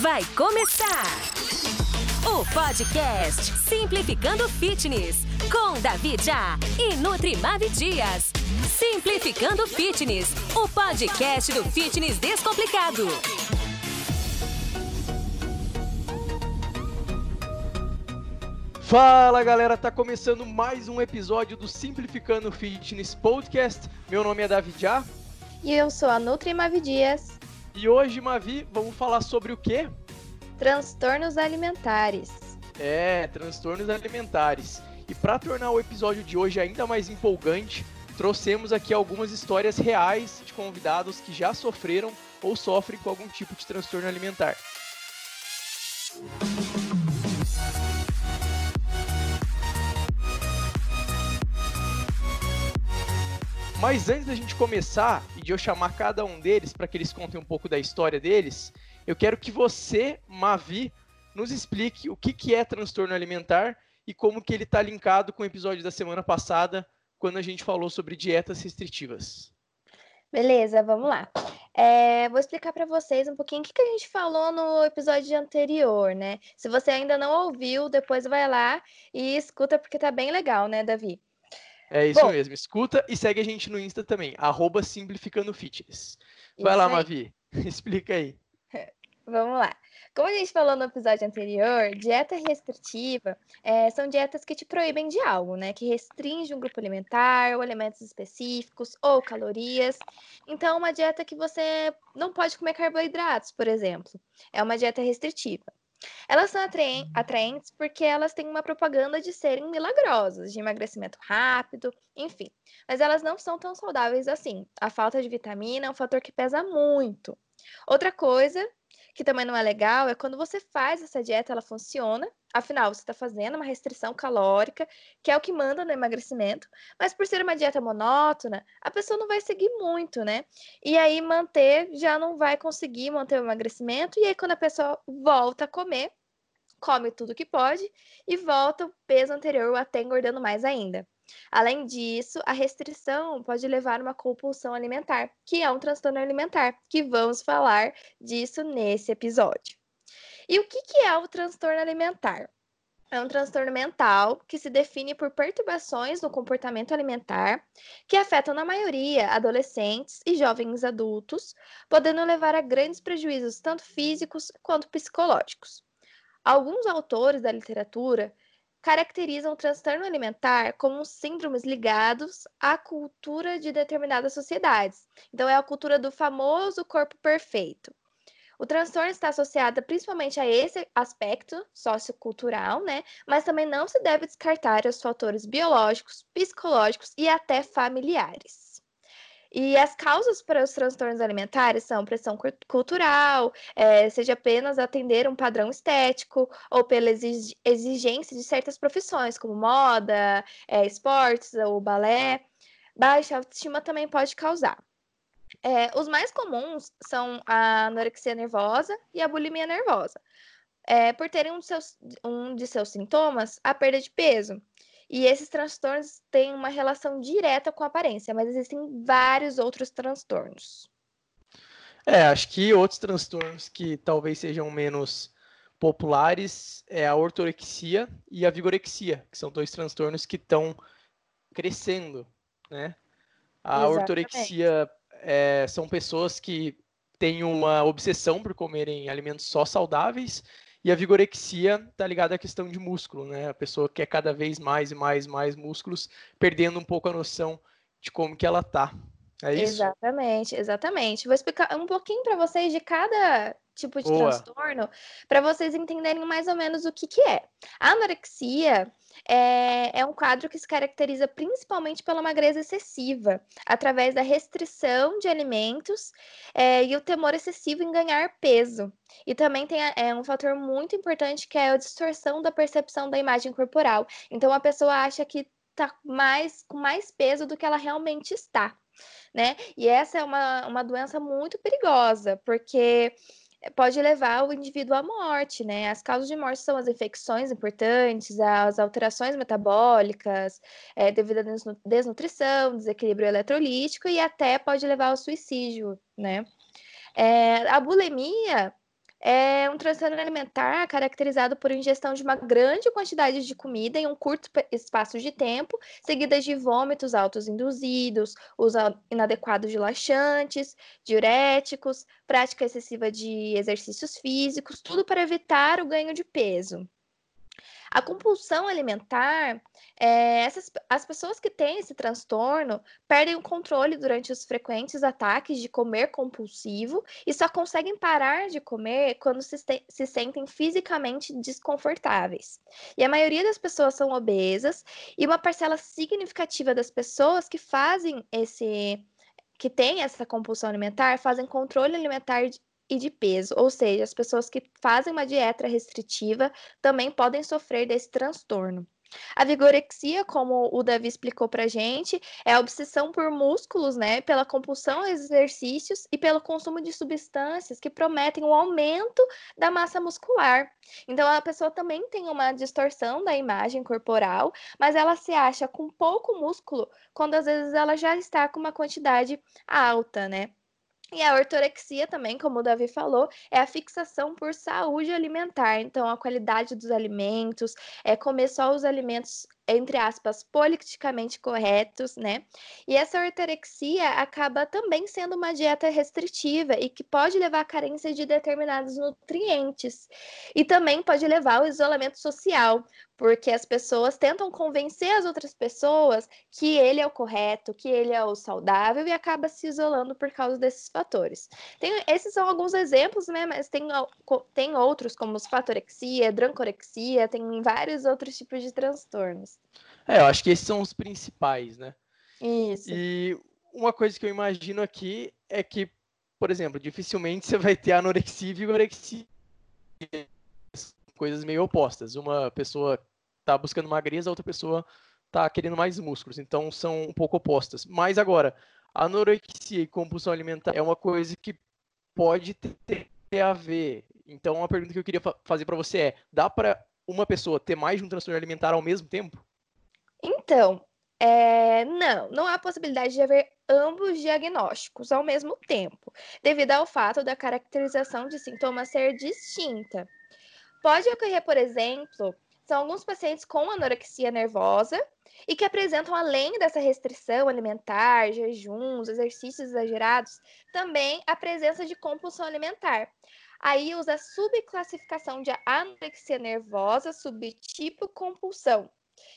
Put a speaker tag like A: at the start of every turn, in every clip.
A: Vai começar! O podcast Simplificando Fitness com Davi Já e Nutrimave Dias. Simplificando Fitness, o podcast do fitness descomplicado.
B: Fala galera, tá começando mais um episódio do Simplificando Fitness Podcast. Meu nome é Davi Já.
C: E eu sou a Nutrimave Dias.
B: E hoje, Mavi, vamos falar sobre o quê?
C: Transtornos alimentares.
B: É, transtornos alimentares. E para tornar o episódio de hoje ainda mais empolgante, trouxemos aqui algumas histórias reais de convidados que já sofreram ou sofrem com algum tipo de transtorno alimentar. Mas antes da gente começar e de eu chamar cada um deles para que eles contem um pouco da história deles, eu quero que você, Mavi, nos explique o que, que é transtorno alimentar e como que ele está linkado com o episódio da semana passada, quando a gente falou sobre dietas restritivas.
C: Beleza, vamos lá. É, vou explicar para vocês um pouquinho o que, que a gente falou no episódio anterior, né? Se você ainda não ouviu, depois vai lá e escuta, porque tá bem legal, né, Davi?
B: É isso Bom, mesmo. Escuta e segue a gente no Insta também, arroba Simplificando Fitness. Vai lá, aí. Mavi, explica aí.
C: Vamos lá. Como a gente falou no episódio anterior, dieta restritiva é, são dietas que te proíbem de algo, né? Que restringe um grupo alimentar, ou alimentos específicos, ou calorias. Então, uma dieta que você não pode comer carboidratos, por exemplo, é uma dieta restritiva. Elas são atraentes porque elas têm uma propaganda de serem milagrosas, de emagrecimento rápido, enfim. Mas elas não são tão saudáveis assim. A falta de vitamina é um fator que pesa muito. Outra coisa que também não é legal é quando você faz essa dieta, ela funciona. Afinal, você está fazendo uma restrição calórica, que é o que manda no emagrecimento, mas por ser uma dieta monótona, a pessoa não vai seguir muito, né? E aí manter já não vai conseguir manter o emagrecimento, e aí quando a pessoa volta a comer, come tudo que pode e volta o peso anterior até engordando mais ainda. Além disso, a restrição pode levar a uma compulsão alimentar, que é um transtorno alimentar, que vamos falar disso nesse episódio. E o que, que é o transtorno alimentar? É um transtorno mental que se define por perturbações no comportamento alimentar que afetam, na maioria, adolescentes e jovens adultos, podendo levar a grandes prejuízos, tanto físicos quanto psicológicos. Alguns autores da literatura caracterizam o transtorno alimentar como síndromes ligados à cultura de determinadas sociedades. Então, é a cultura do famoso corpo perfeito. O transtorno está associado principalmente a esse aspecto sociocultural, né? Mas também não se deve descartar os fatores biológicos, psicológicos e até familiares. E as causas para os transtornos alimentares são pressão cultural, é, seja apenas atender um padrão estético, ou pela exigência de certas profissões, como moda, é, esportes ou balé. Baixa autoestima também pode causar. É, os mais comuns são a anorexia nervosa e a bulimia nervosa. É, por terem um de, seus, um de seus sintomas a perda de peso. E esses transtornos têm uma relação direta com a aparência, mas existem vários outros transtornos.
B: É, acho que outros transtornos que talvez sejam menos populares é a ortorexia e a vigorexia, que são dois transtornos que estão crescendo, né? A Exatamente. ortorexia é, são pessoas que têm uma obsessão por comerem alimentos só saudáveis e a vigorexia está ligada à questão de músculo, né? A pessoa quer cada vez mais e mais mais músculos, perdendo um pouco a noção de como que ela tá. É isso?
C: Exatamente, exatamente. Vou explicar um pouquinho para vocês de cada tipo de Boa. transtorno, para vocês entenderem mais ou menos o que, que é. A anorexia é, é um quadro que se caracteriza principalmente pela magreza excessiva, através da restrição de alimentos é, e o temor excessivo em ganhar peso. E também tem é, um fator muito importante que é a distorção da percepção da imagem corporal. Então a pessoa acha que está mais, com mais peso do que ela realmente está. Né? E essa é uma, uma doença muito perigosa, porque pode levar o indivíduo à morte, né? As causas de morte são as infecções importantes, as alterações metabólicas, é, devido à desnutrição, desequilíbrio eletrolítico e até pode levar ao suicídio, né? É, a bulimia é um transtorno alimentar caracterizado por ingestão de uma grande quantidade de comida em um curto espaço de tempo, seguidas de vômitos autoinduzidos, uso inadequado de laxantes, diuréticos, prática excessiva de exercícios físicos, tudo para evitar o ganho de peso. A compulsão alimentar, é, essas, as pessoas que têm esse transtorno perdem o controle durante os frequentes ataques de comer compulsivo e só conseguem parar de comer quando se, se sentem fisicamente desconfortáveis. E a maioria das pessoas são obesas e uma parcela significativa das pessoas que fazem esse que têm essa compulsão alimentar fazem controle alimentar e de peso, ou seja, as pessoas que fazem uma dieta restritiva também podem sofrer desse transtorno. A vigorexia, como o Davi explicou para gente, é a obsessão por músculos, né, pela compulsão a exercícios e pelo consumo de substâncias que prometem o aumento da massa muscular. Então, a pessoa também tem uma distorção da imagem corporal, mas ela se acha com pouco músculo quando às vezes ela já está com uma quantidade alta, né? E a ortorexia também, como o Davi falou, é a fixação por saúde alimentar. Então, a qualidade dos alimentos, é comer só os alimentos entre aspas, politicamente corretos, né? E essa ortorexia acaba também sendo uma dieta restritiva e que pode levar à carência de determinados nutrientes. E também pode levar ao isolamento social, porque as pessoas tentam convencer as outras pessoas que ele é o correto, que ele é o saudável e acaba se isolando por causa desses fatores. Tem, esses são alguns exemplos, né? Mas tem, tem outros, como fatorexia, drancorexia, tem vários outros tipos de transtornos.
B: É, eu acho que esses são os principais, né?
C: Isso.
B: E uma coisa que eu imagino aqui é que, por exemplo, dificilmente você vai ter anorexia e vigorexia. Coisas meio opostas. Uma pessoa tá buscando magreza, a outra pessoa tá querendo mais músculos. Então são um pouco opostas. Mas agora, anorexia e compulsão alimentar é uma coisa que pode ter a ver. Então, uma pergunta que eu queria fazer para você é: dá para uma pessoa ter mais de um transtorno alimentar ao mesmo tempo?
C: Então, é, não, não há possibilidade de haver ambos diagnósticos ao mesmo tempo, devido ao fato da caracterização de sintomas ser distinta. Pode ocorrer, por exemplo, são alguns pacientes com anorexia nervosa e que apresentam, além dessa restrição alimentar, jejuns, exercícios exagerados, também a presença de compulsão alimentar. Aí usa a subclassificação de anorexia nervosa, subtipo compulsão.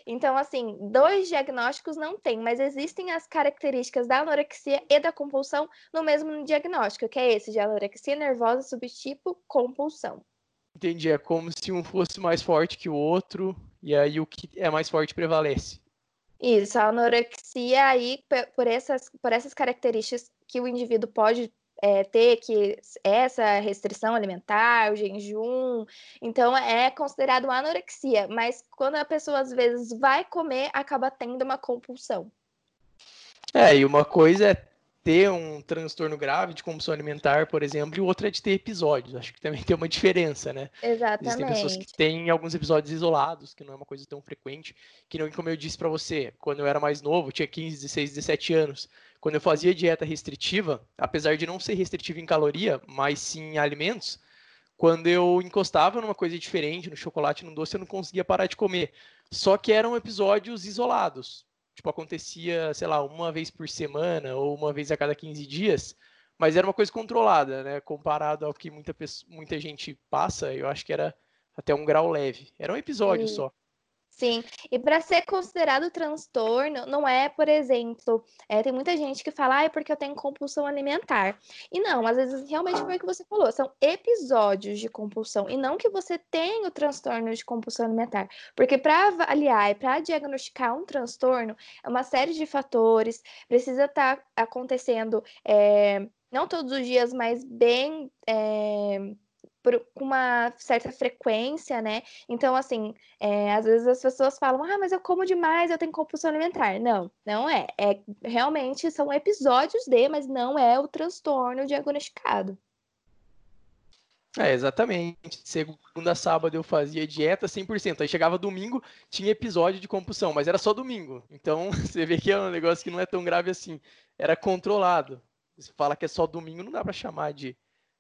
C: Então, assim, dois diagnósticos não tem, mas existem as características da anorexia e da compulsão no mesmo diagnóstico, que é esse de anorexia nervosa, subtipo compulsão.
B: Entendi, é como se um fosse mais forte que o outro, e aí o que é mais forte prevalece.
C: Isso, a anorexia aí, por essas, por essas características que o indivíduo pode é, ter que essa restrição alimentar, o jejum, então é considerado uma anorexia, mas quando a pessoa às vezes vai comer, acaba tendo uma compulsão.
B: É, e uma coisa é ter um transtorno grave de compulsão alimentar, por exemplo, e outra é de ter episódios. Acho que também tem uma diferença, né?
C: Exatamente.
B: Existem pessoas que têm alguns episódios isolados, que não é uma coisa tão frequente, que não, como eu disse para você, quando eu era mais novo, tinha 15, 16, 17 anos, quando eu fazia dieta restritiva, apesar de não ser restritiva em caloria, mas sim em alimentos, quando eu encostava numa coisa diferente, no chocolate, no doce, eu não conseguia parar de comer. Só que eram episódios isolados. Tipo, acontecia, sei lá, uma vez por semana ou uma vez a cada 15 dias, mas era uma coisa controlada, né? Comparado ao que muita, muita gente passa, eu acho que era até um grau leve. Era um episódio Sim. só.
C: Sim, e para ser considerado transtorno, não é, por exemplo, é, tem muita gente que fala, ah, é porque eu tenho compulsão alimentar. E não, às vezes realmente foi o que você falou, são episódios de compulsão, e não que você tenha o transtorno de compulsão alimentar. Porque para avaliar e para diagnosticar um transtorno, é uma série de fatores, precisa estar tá acontecendo, é, não todos os dias, mas bem. É, com uma certa frequência, né? Então, assim, é, às vezes as pessoas falam, ah, mas eu como demais, eu tenho compulsão alimentar. Não, não é. É realmente são episódios de, mas não é o transtorno diagnosticado.
B: É, exatamente. Segunda sábado eu fazia dieta 100%. Aí chegava domingo, tinha episódio de compulsão, mas era só domingo. Então, você vê que é um negócio que não é tão grave assim. Era controlado. Você fala que é só domingo, não dá para chamar de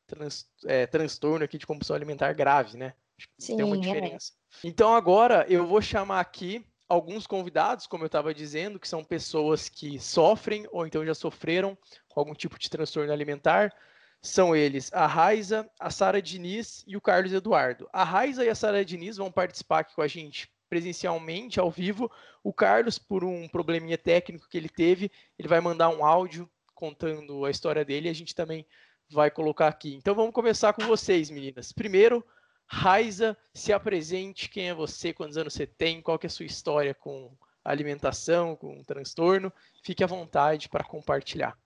B: trans, é, transtorno aqui de compulsão alimentar grave, né?
C: Sim,
B: Tem uma
C: é.
B: diferença. Então agora eu vou chamar aqui alguns convidados, como eu estava dizendo, que são pessoas que sofrem ou então já sofreram com algum tipo de transtorno alimentar. São eles a Raiza, a Sara Diniz e o Carlos Eduardo. A Raiza e a Sara Diniz vão participar aqui com a gente presencialmente, ao vivo. O Carlos, por um probleminha técnico que ele teve, ele vai mandar um áudio contando a história dele e a gente também vai colocar aqui. Então vamos começar com vocês, meninas. Primeiro, Raiza, se apresente, quem é você, quantos anos você tem, qual que é a sua história com alimentação, com transtorno. Fique à vontade para compartilhar.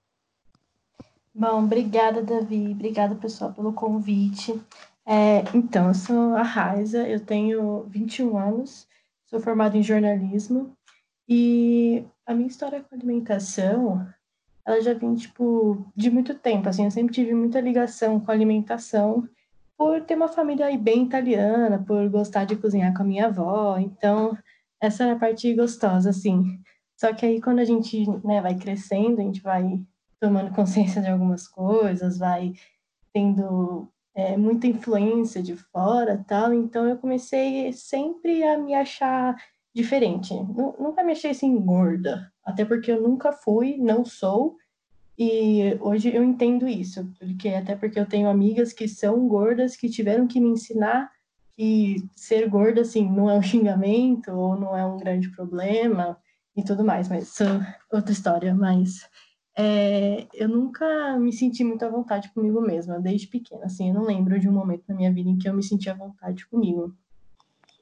D: Bom, obrigada, Davi. Obrigada, pessoal, pelo convite. É, então, eu sou a Raiza, eu tenho 21 anos, sou formada em jornalismo e a minha história com alimentação, ela já vem, tipo, de muito tempo, assim, eu sempre tive muita ligação com alimentação por ter uma família bem italiana, por gostar de cozinhar com a minha avó, então essa era a parte gostosa, assim. Só que aí quando a gente né, vai crescendo, a gente vai tomando consciência de algumas coisas, vai tendo é, muita influência de fora tal, então eu comecei sempre a me achar diferente. Nunca me achei assim gorda, até porque eu nunca fui, não sou, e hoje eu entendo isso, porque até porque eu tenho amigas que são gordas que tiveram que me ensinar que ser gorda assim não é um xingamento ou não é um grande problema e tudo mais, mas isso é outra história, mas é, eu nunca me senti muito à vontade comigo mesma, desde pequena, assim, eu não lembro de um momento na minha vida em que eu me senti à vontade comigo.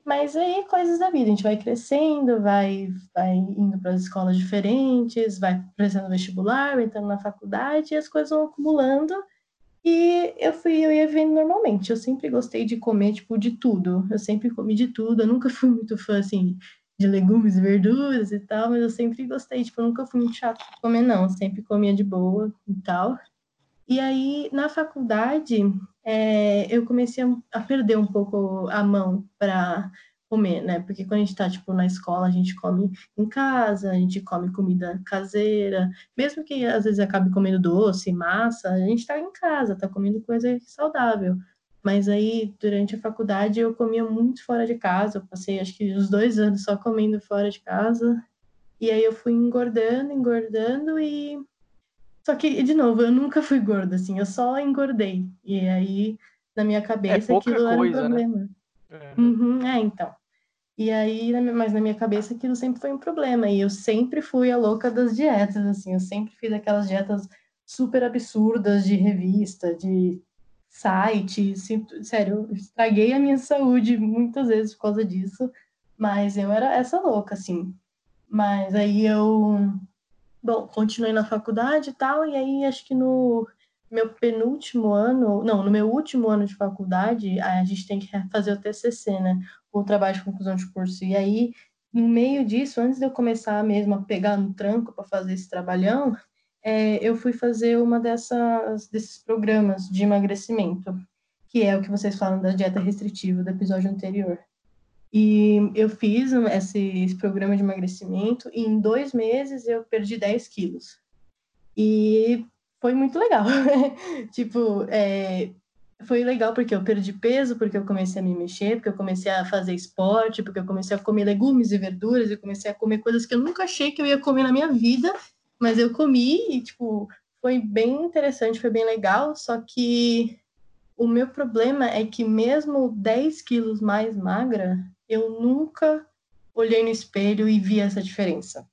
D: Mas aí, coisas da vida, a gente vai crescendo, vai, vai indo para as escolas diferentes, vai prestando vestibular, vai entrando na faculdade, e as coisas vão acumulando. E eu fui, eu ia vendo normalmente. Eu sempre gostei de comer, tipo, de tudo. Eu sempre comi de tudo. Eu nunca fui muito fã, assim, de legumes e verduras e tal, mas eu sempre gostei. Tipo, eu nunca fui muito chato de comer, não. Eu sempre comia de boa e tal. E aí, na faculdade, é, eu comecei a, perder um pouco a mão para comer, né? Porque quando a gente está tipo, na escola, a gente come em casa, a gente come comida caseira, mesmo que às vezes acabe comendo doce, massa, a gente está em casa, está comendo coisa saudável. Mas aí, durante a faculdade, eu comia muito fora de casa, eu passei acho que uns dois anos só comendo fora de casa, e aí eu fui engordando, engordando e só que, de novo, eu nunca fui gorda, assim, eu só engordei. E aí, na minha cabeça,
B: é
D: aquilo
B: coisa,
D: era um
B: né?
D: problema. Né? É. Uhum, é, então. E aí, mas na minha cabeça aquilo sempre foi um problema. E eu sempre fui a louca das dietas, assim, eu sempre fiz aquelas dietas super absurdas de revista, de site. Sério, eu estraguei a minha saúde muitas vezes por causa disso. Mas eu era essa louca, assim. Mas aí eu Bom, continuei na faculdade e tal, e aí acho que no meu penúltimo ano, não, no meu último ano de faculdade, a gente tem que fazer o TCC, né? O trabalho de conclusão de curso. E aí, no meio disso, antes de eu começar mesmo a pegar no tranco para fazer esse trabalhão, é, eu fui fazer uma dessas desses programas de emagrecimento, que é o que vocês falam da dieta restritiva do episódio anterior. E eu fiz esse, esse, programa de emagrecimento e em dois meses eu perdi 10 quilos. E foi muito legal. tipo, é, foi legal porque eu perdi peso, porque eu comecei a me mexer, porque eu comecei a fazer esporte, porque eu comecei a comer legumes e verduras, eu comecei a comer coisas que eu nunca achei que eu ia comer na minha vida, mas eu comi e, tipo, foi bem interessante, foi bem legal, só que o meu problema é que mesmo 10 quilos mais magra, eu nunca olhei no espelho e vi essa diferença.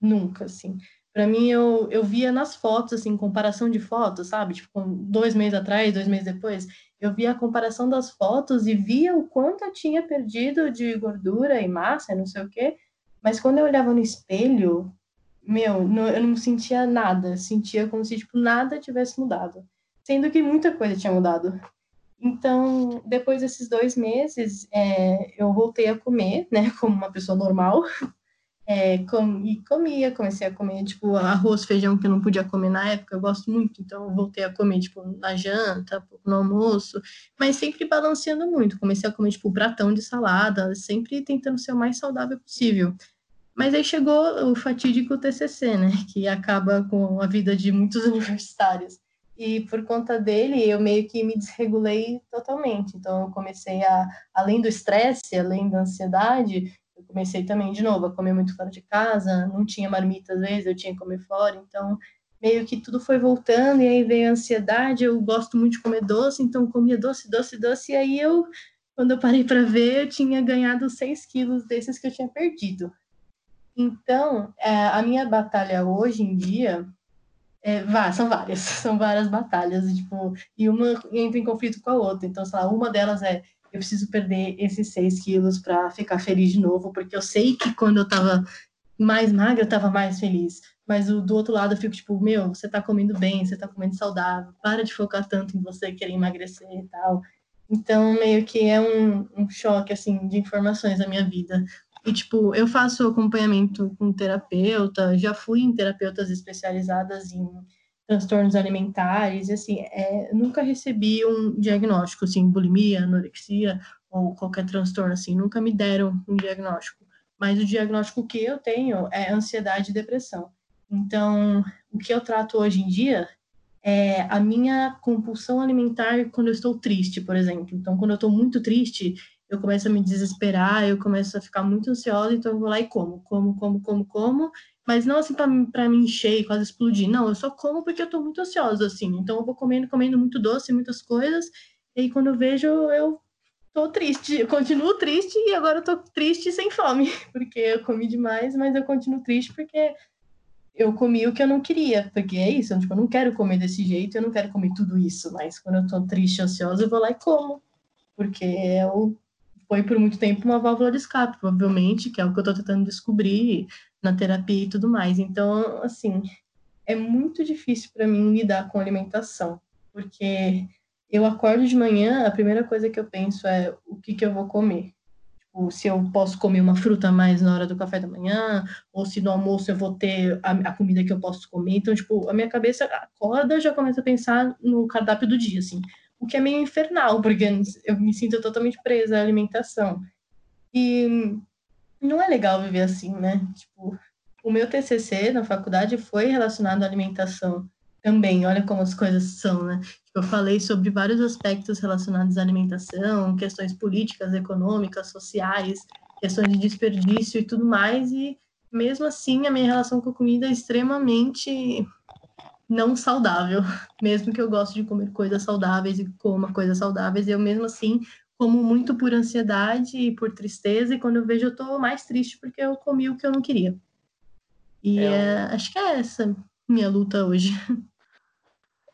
D: Nunca, assim. Para mim, eu, eu via nas fotos, assim, comparação de fotos, sabe? Tipo, dois meses atrás, dois meses depois, eu via a comparação das fotos e via o quanto eu tinha perdido de gordura e massa, não sei o quê. Mas quando eu olhava no espelho, meu, não, eu não sentia nada. Sentia como se, tipo, nada tivesse mudado. Sendo que muita coisa tinha mudado. Então, depois desses dois meses, é, eu voltei a comer, né, como uma pessoa normal. É, com, e comia, comecei a comer, tipo, arroz, feijão que eu não podia comer na época, eu gosto muito, então voltei a comer, tipo, na janta, no almoço, mas sempre balanceando muito. Comecei a comer, tipo, pratão de salada, sempre tentando ser o mais saudável possível. Mas aí chegou o fatídico TCC, né, que acaba com a vida de muitos universitários. E por conta dele, eu meio que me desregulei totalmente. Então, eu comecei a, além do estresse, além da ansiedade, eu comecei também, de novo, a comer muito fora de casa. Não tinha marmita às vezes, eu tinha que comer fora. Então, meio que tudo foi voltando. E aí veio a ansiedade. Eu gosto muito de comer doce, então comia doce, doce, doce. E aí eu, quando eu parei para ver, eu tinha ganhado 6 quilos desses que eu tinha perdido. Então, é, a minha batalha hoje em dia é, vá, são várias, são várias batalhas, tipo, e uma entra em conflito com a outra. Então, sei lá, uma delas é eu preciso perder esses 6 quilos para ficar feliz de novo, porque eu sei que quando eu tava mais magra, eu tava mais feliz. Mas o, do outro lado eu fico tipo, meu, você tá comendo bem, você tá comendo saudável, para de focar tanto em você querer emagrecer e tal. Então, meio que é um, um choque, assim, de informações na minha vida. E, tipo, eu faço acompanhamento com terapeuta, já fui em terapeutas especializadas em transtornos alimentares, e, assim, é, nunca recebi um diagnóstico, assim, bulimia, anorexia ou qualquer transtorno, assim, nunca me deram um diagnóstico. Mas o diagnóstico que eu tenho é ansiedade e depressão. Então, o que eu trato hoje em dia é a minha compulsão alimentar quando eu estou triste, por exemplo. Então, quando eu estou muito triste, eu começo a me desesperar, eu começo a ficar muito ansiosa, então eu vou lá e como, como, como, como, como, mas não assim para me encher e quase explodir, não, eu só como porque eu tô muito ansiosa, assim, então eu vou comendo, comendo muito doce, muitas coisas, e aí quando eu vejo, eu tô triste, eu continuo triste e agora eu tô triste sem fome, porque eu comi demais, mas eu continuo triste porque eu comi o que eu não queria, porque é isso, eu, tipo, eu não quero comer desse jeito, eu não quero comer tudo isso, mas quando eu tô triste, ansiosa, eu vou lá e como, porque é o foi por muito tempo uma válvula de escape, provavelmente, que é o que eu estou tentando descobrir na terapia e tudo mais. Então, assim, é muito difícil para mim lidar com alimentação, porque eu acordo de manhã, a primeira coisa que eu penso é o que, que eu vou comer. Tipo, se eu posso comer uma fruta mais na hora do café da manhã, ou se no almoço eu vou ter a, a comida que eu posso comer. Então, tipo, a minha cabeça acorda já começa a pensar no cardápio do dia, assim o que é meio infernal, porque eu me sinto totalmente presa à alimentação. E não é legal viver assim, né? Tipo, o meu TCC na faculdade foi relacionado à alimentação também. Olha como as coisas são, né? Tipo, eu falei sobre vários aspectos relacionados à alimentação, questões políticas, econômicas, sociais, questões de desperdício e tudo mais. E mesmo assim, a minha relação com a comida é extremamente não saudável, mesmo que eu goste de comer coisas saudáveis e coma coisas saudáveis, eu mesmo assim como muito por ansiedade e por tristeza, e quando eu vejo eu tô mais triste porque eu comi o que eu não queria. E é, é, acho que é essa minha luta hoje.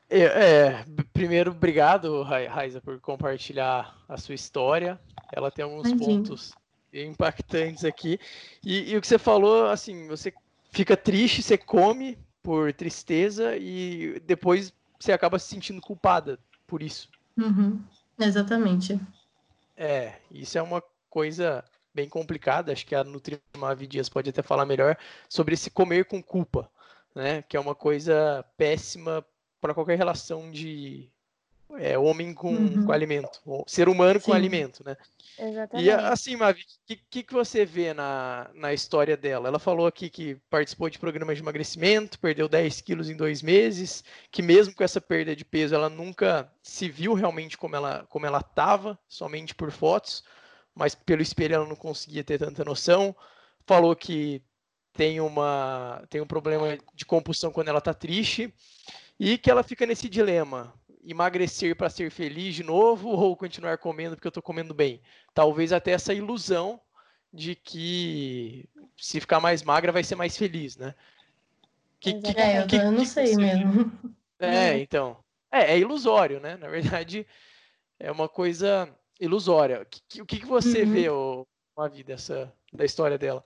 B: É, é primeiro, obrigado, Raiza, por compartilhar a sua história. Ela tem alguns Imagina. pontos impactantes aqui. E, e o que você falou, assim, você fica triste, você come, por tristeza e depois você acaba se sentindo culpada por isso.
D: Uhum, exatamente.
B: É, isso é uma coisa bem complicada, acho que a Nutrimavi Dias pode até falar melhor sobre esse comer com culpa, né? Que é uma coisa péssima para qualquer relação de é, homem com, uhum. com alimento, ser humano Sim. com alimento, né?
C: Exatamente. E
B: assim, Mavi, o que, que, você vê na, na história dela? Ela falou aqui que participou de programas de emagrecimento, perdeu 10 quilos em dois meses, que mesmo com essa perda de peso, ela nunca se viu realmente como ela como ela estava, somente por fotos, mas pelo espelho ela não conseguia ter tanta noção. Falou que tem uma tem um problema de compulsão quando ela está triste e que ela fica nesse dilema emagrecer para ser feliz de novo ou continuar comendo porque eu estou comendo bem. Talvez até essa ilusão de que se ficar mais magra vai ser mais feliz, né?
D: Que, que, é, eu, que, eu não sei mesmo.
B: É, então. É, é ilusório, né? Na verdade, é uma coisa ilusória. O que, que, você uhum. vê, uma vida dessa, da história dela?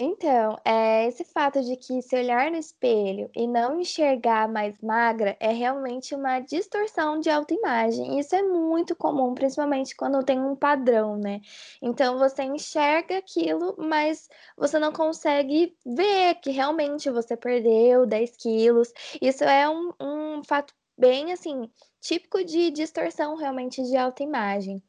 C: Então, é esse fato de que se olhar no espelho e não enxergar mais magra é realmente uma distorção de autoimagem. Isso é muito comum, principalmente quando tem um padrão, né? Então você enxerga aquilo, mas você não consegue ver que realmente você perdeu 10 quilos. Isso é um, um fato bem assim, típico de distorção realmente de autoimagem.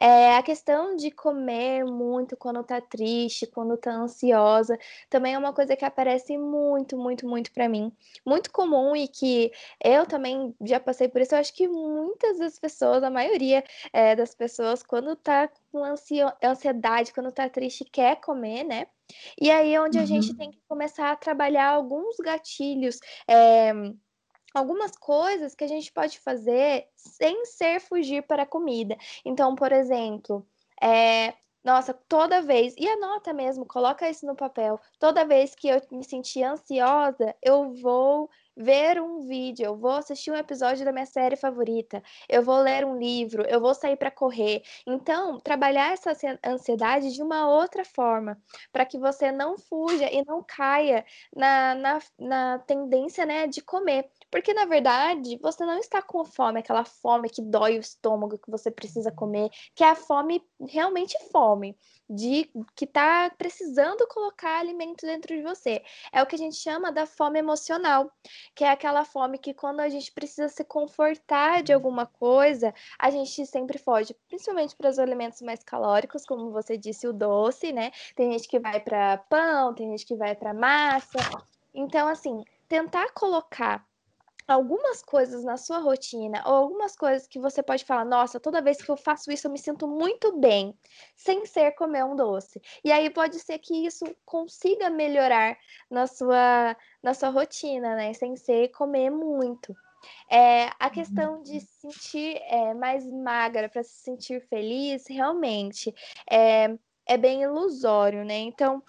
C: É, a questão de comer muito quando tá triste, quando tá ansiosa, também é uma coisa que aparece muito, muito, muito para mim. Muito comum e que eu também já passei por isso. Eu acho que muitas das pessoas, a maioria é, das pessoas, quando tá com ansiedade, quando tá triste, quer comer, né? E aí é onde uhum. a gente uhum. tem que começar a trabalhar alguns gatilhos. É, algumas coisas que a gente pode fazer sem ser fugir para a comida. Então, por exemplo, é, nossa, toda vez, e anota mesmo, coloca isso no papel. Toda vez que eu me sentir ansiosa, eu vou ver um vídeo, eu vou assistir um episódio da minha série favorita, eu vou ler um livro, eu vou sair para correr. Então, trabalhar essa ansiedade de uma outra forma, para que você não fuja e não caia na, na, na tendência né, de comer. Porque, na verdade, você não está com fome, aquela fome que dói o estômago, que você precisa comer, que é a fome, realmente fome, de que está precisando colocar alimento dentro de você. É o que a gente chama da fome emocional, que é aquela fome que quando a gente precisa se confortar de alguma coisa, a gente sempre foge, principalmente para os alimentos mais calóricos, como você disse, o doce, né? Tem gente que vai para pão, tem gente que vai para massa. Então, assim, tentar colocar algumas coisas na sua rotina ou algumas coisas que você pode falar, nossa, toda vez que eu faço isso eu me sinto muito bem, sem ser comer um doce. E aí pode ser que isso consiga melhorar na sua na sua rotina, né, sem ser comer muito. É, a questão de se sentir é, mais magra para se sentir feliz, realmente é, é bem ilusório, né? Então,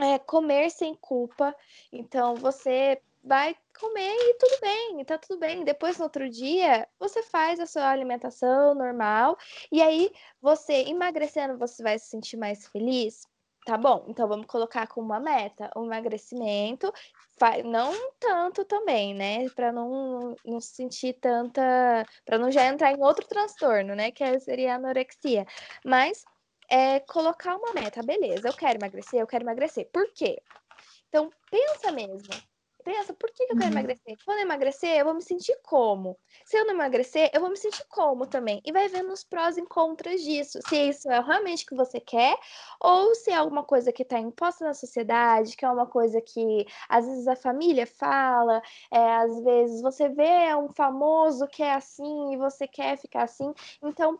C: é, comer sem culpa. Então, você vai comer e tudo bem, tá tudo bem. Depois, no outro dia, você faz a sua alimentação normal e aí você emagrecendo, você vai se sentir mais feliz. Tá bom, então vamos colocar como uma meta o um emagrecimento, não tanto também, né? Para não, não sentir tanta. para não já entrar em outro transtorno, né? Que seria a anorexia. Mas é colocar uma meta, beleza, eu quero emagrecer, eu quero emagrecer. Por quê? Então, pensa mesmo pensa, por que, que eu quero uhum. emagrecer? Quando eu emagrecer, eu vou me sentir como? Se eu não emagrecer, eu vou me sentir como também? E vai vendo os prós e contras disso. Se isso é realmente o que você quer, ou se é alguma coisa que está imposta na sociedade, que é uma coisa que às vezes a família fala, é, às vezes você vê um famoso que é assim e você quer ficar assim. Então,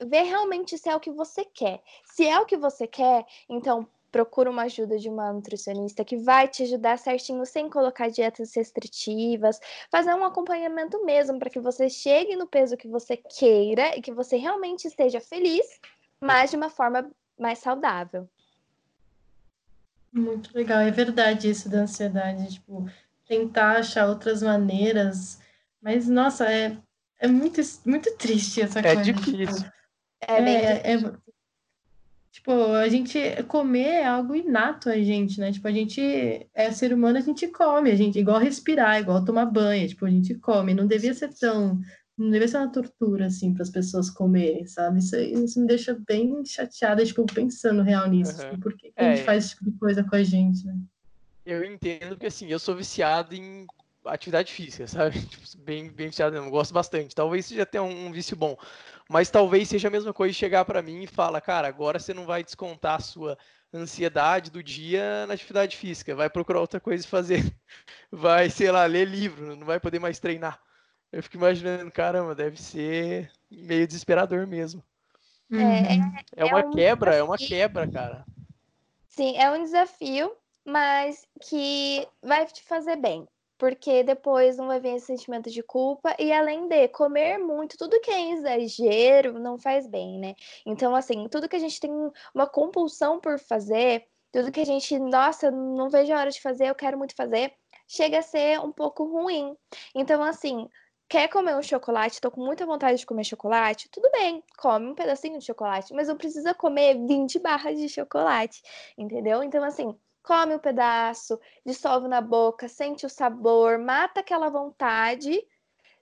C: ver realmente se é o que você quer. Se é o que você quer, então procura uma ajuda de uma nutricionista que vai te ajudar certinho sem colocar dietas restritivas, fazer um acompanhamento mesmo para que você chegue no peso que você queira e que você realmente esteja feliz, mas de uma forma mais saudável.
D: Muito legal, é verdade isso da ansiedade, tipo, tentar achar outras maneiras, mas nossa, é, é muito, muito triste essa
B: é
D: coisa.
B: Difícil.
D: Tipo, é, é, é, Tipo, a gente comer é algo inato a gente, né? Tipo, a gente é ser humano, a gente come, a gente igual respirar, igual tomar banho, tipo, a gente come. Não devia ser tão, não devia ser uma tortura assim para as pessoas comerem, sabe? Isso, isso me deixa bem chateada, tipo, pensando real nisso, uhum. tipo, por que, que é, a gente faz esse tipo de coisa com a gente, né?
B: Eu entendo que assim, eu sou viciado em atividade física, sabe? Tipo, bem, bem viciado, eu gosto bastante. Talvez seja até um, um vício bom. Mas talvez seja a mesma coisa chegar para mim e falar, cara, agora você não vai descontar a sua ansiedade do dia na atividade física, vai procurar outra coisa fazer. Vai, sei lá, ler livro, não vai poder mais treinar. Eu fico imaginando, caramba, deve ser meio desesperador mesmo.
C: É, é,
B: é uma é um quebra, desafio. é uma quebra, cara.
C: Sim, é um desafio, mas que vai te fazer bem porque depois não vai vir esse sentimento de culpa e além de comer muito, tudo que é exagero não faz bem, né? Então assim, tudo que a gente tem uma compulsão por fazer, tudo que a gente, nossa, não vejo a hora de fazer, eu quero muito fazer, chega a ser um pouco ruim. Então assim, quer comer um chocolate, tô com muita vontade de comer chocolate, tudo bem, come um pedacinho de chocolate, mas não precisa comer 20 barras de chocolate, entendeu? Então assim, come um pedaço, dissolve na boca, sente o sabor, mata aquela vontade.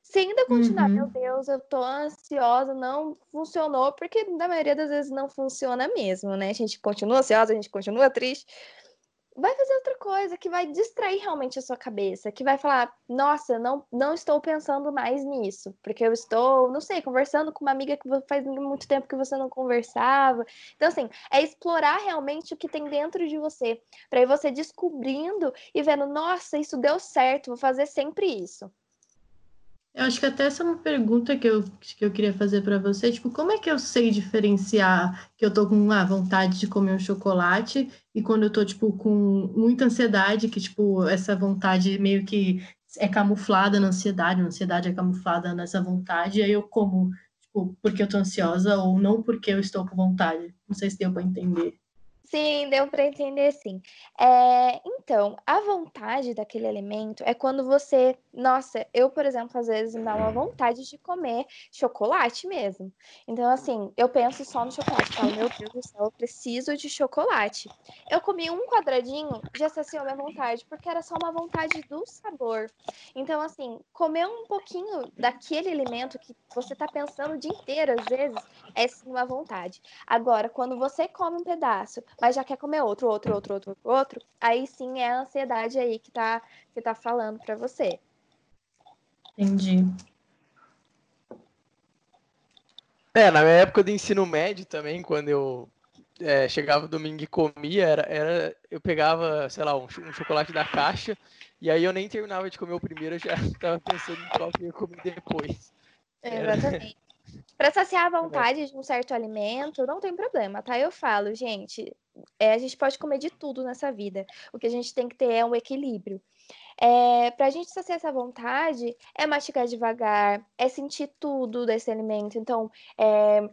C: Se ainda continuar, uhum. meu Deus, eu tô ansiosa, não funcionou, porque na maioria das vezes não funciona mesmo, né? A gente continua ansiosa, a gente continua triste. Vai fazer outra coisa que vai distrair realmente a sua cabeça, que vai falar, nossa, não, não estou pensando mais nisso, porque eu estou, não sei, conversando com uma amiga que faz muito tempo que você não conversava. Então, assim, é explorar realmente o que tem dentro de você, para ir você descobrindo e vendo, nossa, isso deu certo, vou fazer sempre isso.
D: Eu acho que até essa é uma pergunta que eu, que eu queria fazer para você, tipo, como é que eu sei diferenciar que eu tô com a ah, vontade de comer um chocolate e quando eu tô, tipo, com muita ansiedade, que, tipo, essa vontade meio que é camuflada na ansiedade, a ansiedade é camuflada nessa vontade, e aí eu como, tipo, porque eu tô ansiosa ou não porque eu estou com vontade. Não sei se deu para entender.
C: Sim, deu para entender sim. É, então, a vontade daquele alimento é quando você. Nossa, eu, por exemplo, às vezes me dá uma vontade de comer chocolate mesmo. Então, assim, eu penso só no chocolate. Falo, meu Deus do céu, eu preciso de chocolate. Eu comi um quadradinho, já saciou minha vontade, porque era só uma vontade do sabor. Então, assim, comer um pouquinho daquele alimento que você tá pensando o dia inteiro, às vezes, é sim uma vontade. Agora, quando você come um pedaço, mas já quer comer outro, outro, outro, outro, outro, aí sim é a ansiedade aí que tá, que tá falando para você.
D: Entendi.
B: É, na minha época do ensino médio também, quando eu é, chegava domingo e comia, era, era, eu pegava, sei lá, um, um, chocolate da caixa, e aí eu nem terminava de comer o primeiro, eu já estava pensando em qual que eu ia comer depois.
C: exatamente. Para saciar a vontade de um certo alimento, não tem problema, tá? Eu falo, gente, é, a gente pode comer de tudo nessa vida. O que a gente tem que ter é um equilíbrio. É, para a gente saciar essa vontade, é mastigar devagar, é sentir tudo desse alimento. Então, é,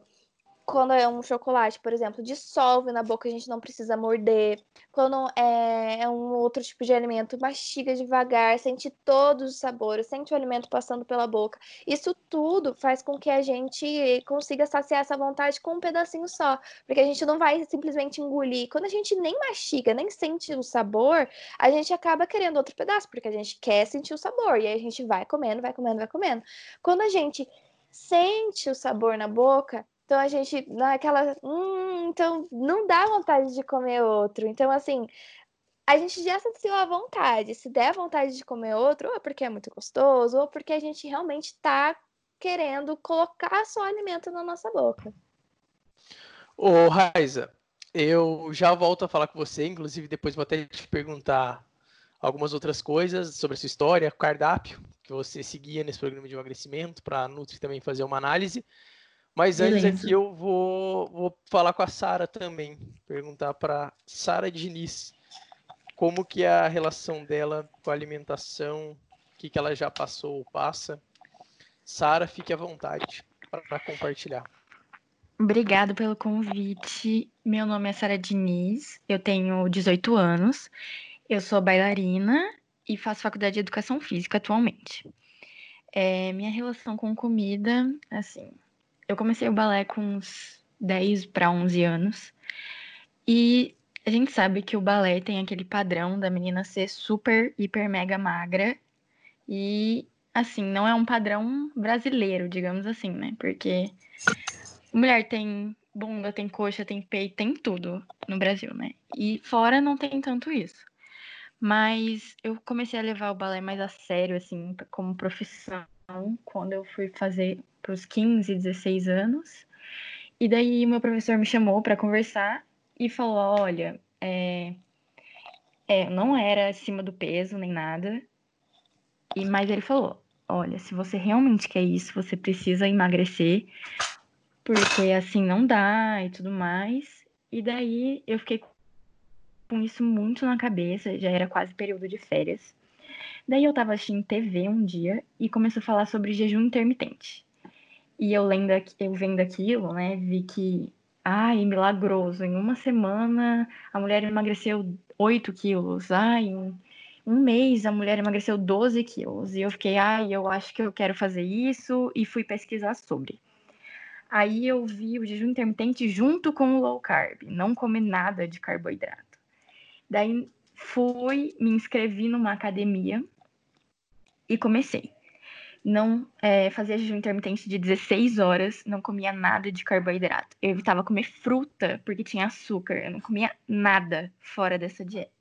C: quando é um chocolate, por exemplo, dissolve na boca, a gente não precisa morder. Quando é, é, um outro tipo de alimento, mastiga devagar, sente todos os sabores, sente o alimento passando pela boca. Isso tudo faz com que a gente consiga saciar essa vontade com um pedacinho só, porque a gente não vai simplesmente engolir. Quando a gente nem mastiga, nem sente o sabor, a gente acaba querendo outro pedaço, porque a gente quer sentir o sabor, e aí a gente vai comendo, vai comendo, vai comendo. Quando a gente sente o sabor na boca, então a gente naquela, hum, então não dá vontade de comer outro. Então assim, a gente já sentiu a vontade. Se der vontade de comer outro, ou é porque é muito gostoso, ou porque a gente realmente está querendo colocar só alimento na nossa boca.
B: Ô, Raiza, eu já volto a falar com você, inclusive depois vou até te perguntar algumas outras coisas sobre a sua história, cardápio que você seguia nesse programa de emagrecimento, para a Nutri também fazer uma análise. Mas Beleza. antes aqui eu vou, vou falar com a Sara também, perguntar para Sara Diniz como que é a relação dela com a alimentação, o que, que ela já passou ou passa. Sara, fique à vontade para compartilhar.
E: Obrigada pelo convite. Meu nome é Sara Diniz, eu tenho 18 anos, eu sou bailarina e faço faculdade de educação física atualmente. É, minha relação com comida, assim, eu comecei o balé com uns 10 para 11 anos. E a gente sabe que o balé tem aquele padrão da menina ser super, hiper, mega magra. E, assim, não é um padrão brasileiro, digamos assim, né? Porque mulher tem bunda, tem coxa, tem peito, tem tudo no Brasil, né? E fora não tem tanto isso. Mas eu comecei a levar o balé mais a sério, assim, como profissão, quando eu fui fazer para os 15, 16 anos. E daí meu professor me chamou para conversar e falou: olha, é, é, não era acima do peso nem nada. E mas ele falou: olha, se você realmente quer isso, você precisa emagrecer, porque assim não dá e tudo mais. E daí eu fiquei com isso muito na cabeça, já era quase período de férias. Daí eu tava assistindo TV um dia e começou a falar sobre jejum intermitente. E eu lendo, eu vendo aquilo, né, vi que, ai, milagroso, em uma semana a mulher emagreceu 8 quilos, ai, em um mês a mulher emagreceu 12 quilos. E eu fiquei, ai, eu acho que eu quero fazer isso, e fui pesquisar sobre. Aí eu vi o jejum intermitente junto com o low carb, não comer nada de carboidrato. Daí fui, me inscrevi numa academia e comecei não é, fazia jejum intermitente de 16 horas, não comia nada de carboidrato. Eu evitava comer fruta porque tinha açúcar, eu não comia nada fora dessa dieta.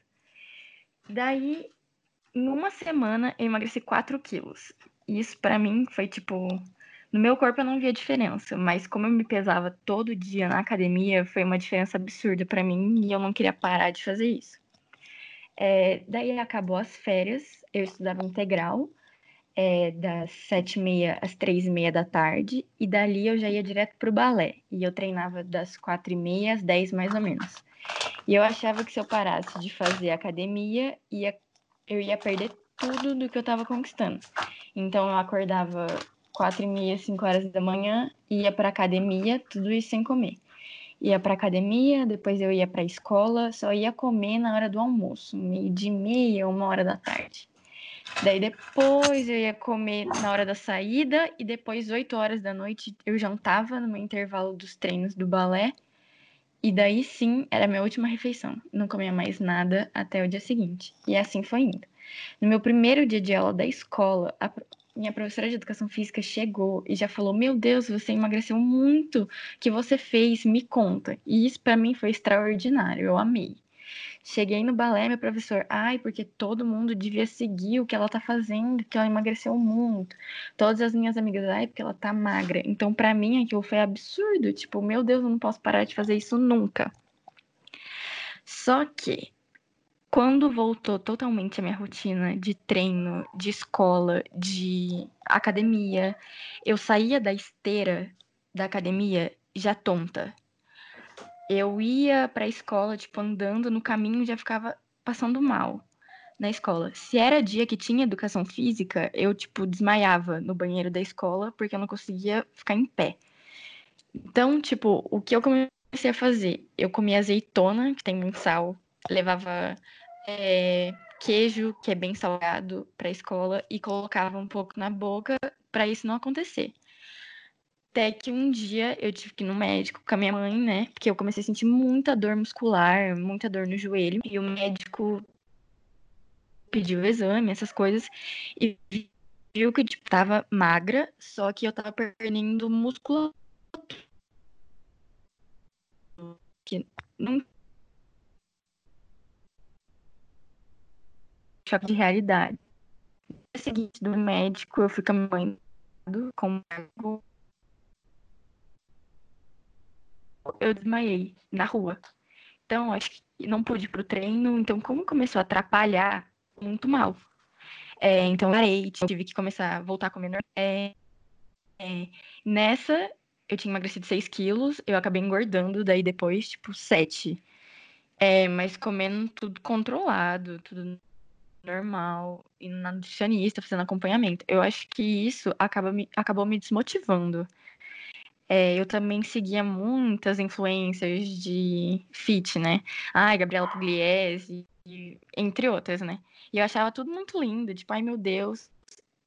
E: Daí, em uma semana, eu emagreci 4 quilos. Isso para mim foi tipo. No meu corpo eu não via diferença, mas como eu me pesava todo dia na academia, foi uma diferença absurda para mim e eu não queria parar de fazer isso. É, daí acabou as férias, eu estudava integral, é, das sete e meia às três e meia da tarde, e dali eu já ia direto pro balé, e eu treinava das quatro e meia às dez mais ou menos. E eu achava que se eu parasse de fazer academia, ia, eu ia perder tudo do que eu estava conquistando. Então eu acordava quatro e meia, cinco horas da manhã, ia para academia, tudo isso sem comer. Ia para academia, depois eu ia para escola, só ia comer na hora do almoço, meio de meia, uma hora da tarde. Daí depois eu ia comer na hora da saída e depois, 8 horas da noite, eu jantava no intervalo dos treinos do balé. E daí sim, era a minha última refeição. Não comia mais nada até o dia seguinte. E assim foi indo. No meu primeiro dia de aula da escola, a minha professora de educação física chegou e já falou: Meu Deus, você emagreceu muito. O que você fez? Me conta. E isso para mim foi extraordinário. Eu amei. Cheguei no balé, meu professor, ai, porque todo mundo devia seguir o que ela tá fazendo, que ela emagreceu muito. Todas as minhas amigas, ai, porque ela tá magra. Então, para mim, aquilo foi absurdo. Tipo, meu Deus, eu não posso parar de fazer isso nunca. Só que, quando voltou totalmente a minha rotina de treino, de escola, de academia, eu saía da esteira da academia já tonta eu ia para a escola, tipo, andando no caminho já ficava passando mal na escola. Se era dia que tinha educação física, eu, tipo, desmaiava no banheiro da escola porque eu não conseguia ficar em pé. Então, tipo, o que eu comecei a fazer? Eu comia azeitona, que tem muito sal, levava é, queijo, que é bem salgado, para a escola e colocava um pouco na boca para isso não acontecer. Até que um dia eu tive que ir no médico com a minha mãe, né? Porque eu comecei a sentir muita dor muscular, muita dor no joelho. E o médico pediu o exame, essas coisas, e viu que, tipo, tava magra, só que eu tava perdendo músculo. Que não. Choque de realidade. No dia seguinte do médico, eu fui com a minha mãe com eu desmaiei na rua. Então, acho que não pude ir pro treino. Então, como começou a atrapalhar, muito mal. É, então, parei, tive que começar a voltar a comer. É, é, nessa, eu tinha emagrecido 6 quilos, eu acabei engordando, daí depois, tipo, 7. É, mas comendo tudo controlado, tudo normal, indo na nutricionista, fazendo acompanhamento. Eu acho que isso acaba me, acabou me desmotivando. É, eu também seguia muitas influências de fit, né? Ai, Gabriela Pugliese, entre outras, né? E eu achava tudo muito lindo, tipo, ai meu Deus.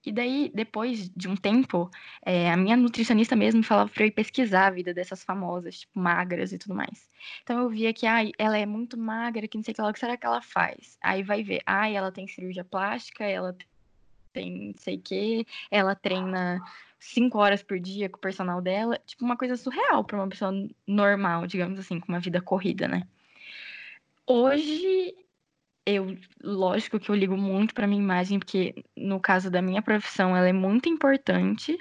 E: E daí, depois de um tempo, é, a minha nutricionista mesmo falava pra eu ir pesquisar a vida dessas famosas, tipo, magras e tudo mais. Então eu via que, ai, ela é muito magra, que não sei o que, o que será que ela faz? Aí vai ver, ai, ela tem cirurgia plástica, ela tem sei o que, ela treina cinco horas por dia com o personal dela, tipo, uma coisa surreal para uma pessoa normal, digamos assim, com uma vida corrida, né? Hoje, eu, lógico que eu ligo muito para minha imagem, porque no caso da minha profissão, ela é muito importante,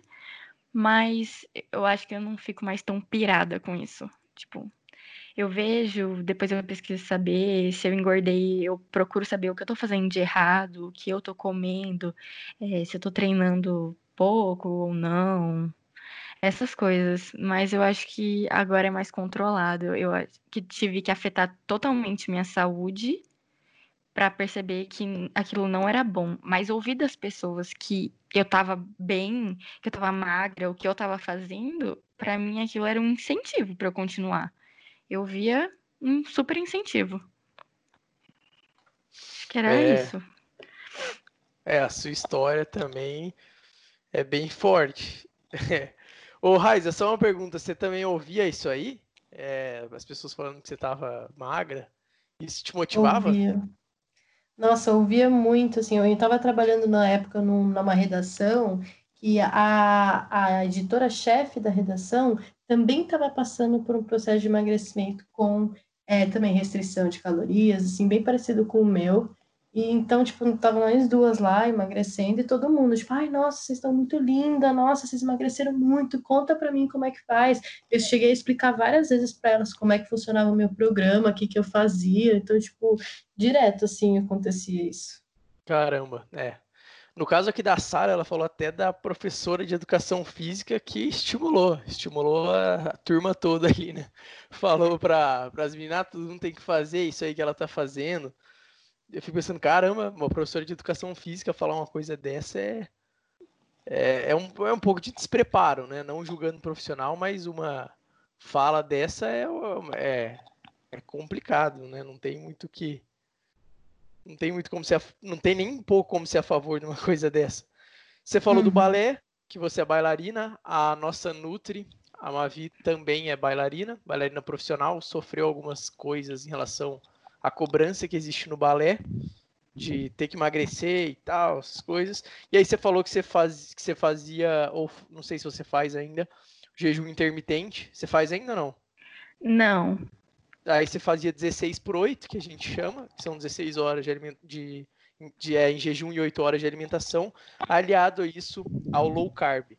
E: mas eu acho que eu não fico mais tão pirada com isso. Tipo, eu vejo, depois eu pesquiso saber se eu engordei, eu procuro saber o que eu tô fazendo de errado, o que eu tô comendo, é, se eu tô treinando pouco ou não, essas coisas. Mas eu acho que agora é mais controlado. Eu acho que tive que afetar totalmente minha saúde para perceber que aquilo não era bom. Mas ouvir das pessoas que eu tava bem, que eu tava magra, o que eu tava fazendo, para mim aquilo era um incentivo para eu continuar. Eu via um super incentivo. Acho que era é... isso.
B: É, a sua história também é bem forte. Ô, Raiza, só uma pergunta. Você também ouvia isso aí? É, as pessoas falando que você estava magra? Isso te motivava?
D: Ouvia. Nossa, eu ouvia muito, assim, eu estava trabalhando na época num, numa redação e a, a editora-chefe da redação também estava passando por um processo de emagrecimento com é, também restrição de calorias, assim, bem parecido com o meu. E então, tipo, tava nós duas lá emagrecendo e todo mundo, tipo, ai, nossa, vocês estão muito linda, nossa, vocês emagreceram muito, conta pra mim como é que faz. Eu cheguei a explicar várias vezes para elas como é que funcionava o meu programa, o que que eu fazia. Então, tipo, direto assim acontecia isso.
B: Caramba, é. No caso aqui da Sara, ela falou até da professora de educação física que estimulou, estimulou a, a turma toda ali, né? Falou para as meninas, ah, todo mundo tem que fazer isso aí que ela tá fazendo eu fico pensando, caramba, uma professora de educação física falar uma coisa dessa é, é, é, um, é um pouco de despreparo, né? Não julgando profissional, mas uma fala dessa é, é, é complicado, né? Não tem muito que. Não tem muito como ser. Não tem nem um pouco como ser a favor de uma coisa dessa. Você falou uhum. do balé, que você é bailarina. A nossa Nutri, a Mavi, também é bailarina, bailarina profissional, sofreu algumas coisas em relação a cobrança que existe no balé de ter que emagrecer e tal, essas coisas. E aí você falou que você, faz, que você fazia, ou não sei se você faz ainda, jejum intermitente. Você faz ainda ou não?
E: Não.
B: Aí você fazia 16 por 8, que a gente chama, que são 16 horas de, de, de é, em jejum e 8 horas de alimentação, aliado a isso ao low carb.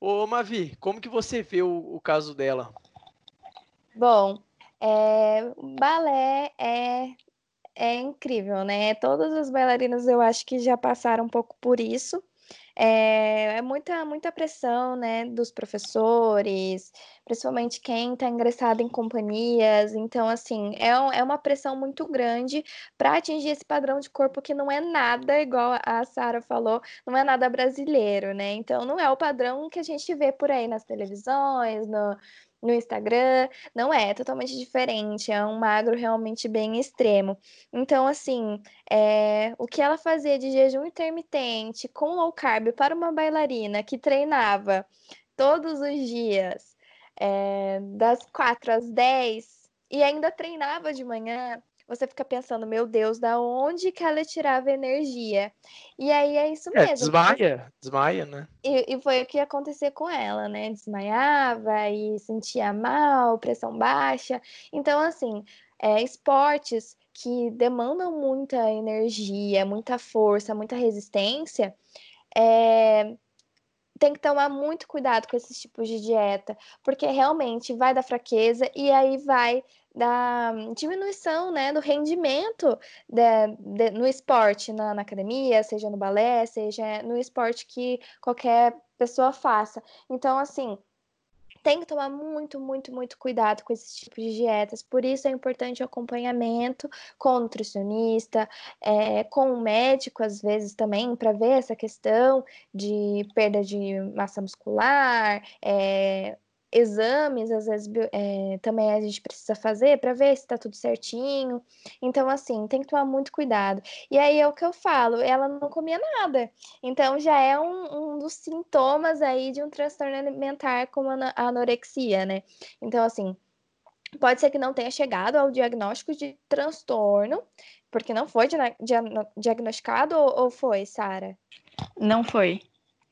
B: Ô Mavi, como que você vê o, o caso dela?
C: Bom, é, balé é, é incrível, né? Todas as bailarinas eu acho que já passaram um pouco por isso. É, é muita, muita pressão, né, dos professores, principalmente quem está ingressado em companhias. Então, assim, é, é uma pressão muito grande para atingir esse padrão de corpo que não é nada, igual a Sara falou, não é nada brasileiro, né? Então, não é o padrão que a gente vê por aí nas televisões, no, no Instagram, não é, é totalmente diferente, é um magro realmente bem extremo. Então, assim, é, o que ela fazia de jejum intermitente com low carb para uma bailarina que treinava todos os dias, é, das 4 às 10, e ainda treinava de manhã, você fica pensando, meu Deus, da onde que ela tirava energia? E aí é isso é, mesmo.
B: Desmaia, desmaia, né?
C: E, e, foi o que acontecia com ela, né? Desmaiava e sentia mal, pressão baixa. Então, assim, é, esportes que demandam muita energia, muita força, muita resistência, é, tem que tomar muito cuidado com esses tipos de dieta, porque realmente vai dar fraqueza e aí vai da diminuição né, do rendimento de, de, no esporte, na, na, academia, seja no balé, seja no esporte que qualquer pessoa faça. Então, assim, tem que tomar muito, muito, muito cuidado com esses tipos de dietas. Por isso é importante o acompanhamento com o nutricionista, é, com o médico, às vezes também, para ver essa questão de perda de massa muscular, é, exames, às vezes é, também a gente precisa fazer para ver se está tudo certinho. Então, assim, tem que tomar muito cuidado. E aí é o que eu falo, ela não comia nada. Então, já é um, um dos sintomas aí de um transtorno alimentar como a anorexia, né? Então, assim, pode ser que não tenha chegado ao diagnóstico de transtorno, porque não foi diagnosticado ou foi, Sara?
E: Não foi.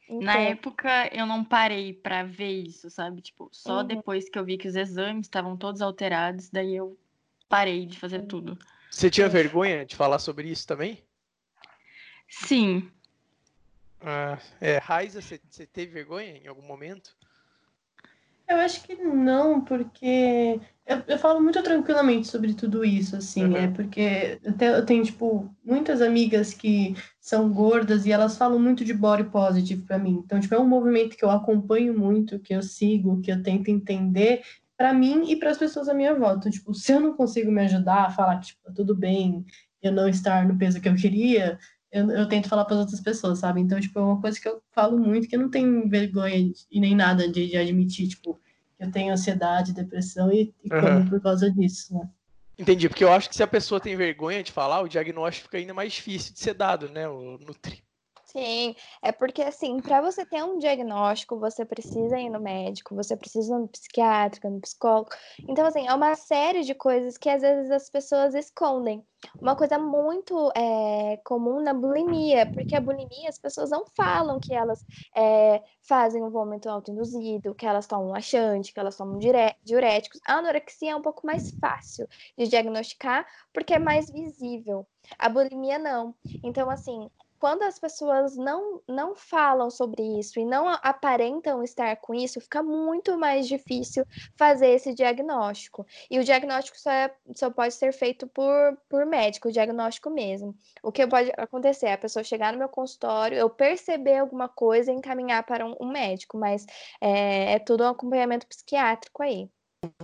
E: Então... Na época, eu não parei para ver isso, sabe? Tipo, só uhum. depois que eu vi que os exames estavam todos alterados, daí eu parei de fazer tudo.
B: Você tinha vergonha de falar sobre isso também?
E: Sim.
B: Ah, é, Raiza, você, você teve vergonha em algum momento?
D: Eu acho que não, porque eu, eu falo muito tranquilamente sobre tudo isso, assim, uhum. é porque tenho, eu tenho, tipo, muitas amigas que são gordas e elas falam muito de body positive para mim. Então, tipo, é um movimento que eu acompanho muito, que eu sigo, que eu tento entender para mim e para as pessoas à minha volta. Então, tipo, se eu não consigo me ajudar a falar que, tipo, tá tudo bem eu não estar no peso que eu queria, eu, eu tento falar para as outras pessoas, sabe? Então, tipo, é uma coisa que eu falo muito, que eu não tenho vergonha e nem nada de, de admitir, tipo, que eu tenho ansiedade, depressão e, e uhum. como por causa disso, né?
B: Entendi, porque eu acho que se a pessoa tem vergonha de falar, o diagnóstico fica ainda mais difícil de ser dado, né, o Nutri.
C: Sim, é porque assim, para você ter um diagnóstico, você precisa ir no médico, você precisa ir no psiquiatra, no psicólogo. Então, assim, é uma série de coisas que às vezes as pessoas escondem. Uma coisa muito é, comum na bulimia, porque a bulimia as pessoas não falam que elas é, fazem um vômito autoinduzido, que elas tomam laxante, que elas tomam diuréticos. A anorexia é um pouco mais fácil de diagnosticar, porque é mais visível. A bulimia não. Então, assim, quando as pessoas não, não falam sobre isso e não aparentam estar com isso, fica muito mais difícil fazer esse diagnóstico. E o diagnóstico só, é, só pode ser feito por, por médico, o diagnóstico mesmo. O que pode acontecer é a pessoa chegar no meu consultório, eu perceber alguma coisa e encaminhar para um, um médico, mas é, é tudo um acompanhamento psiquiátrico aí.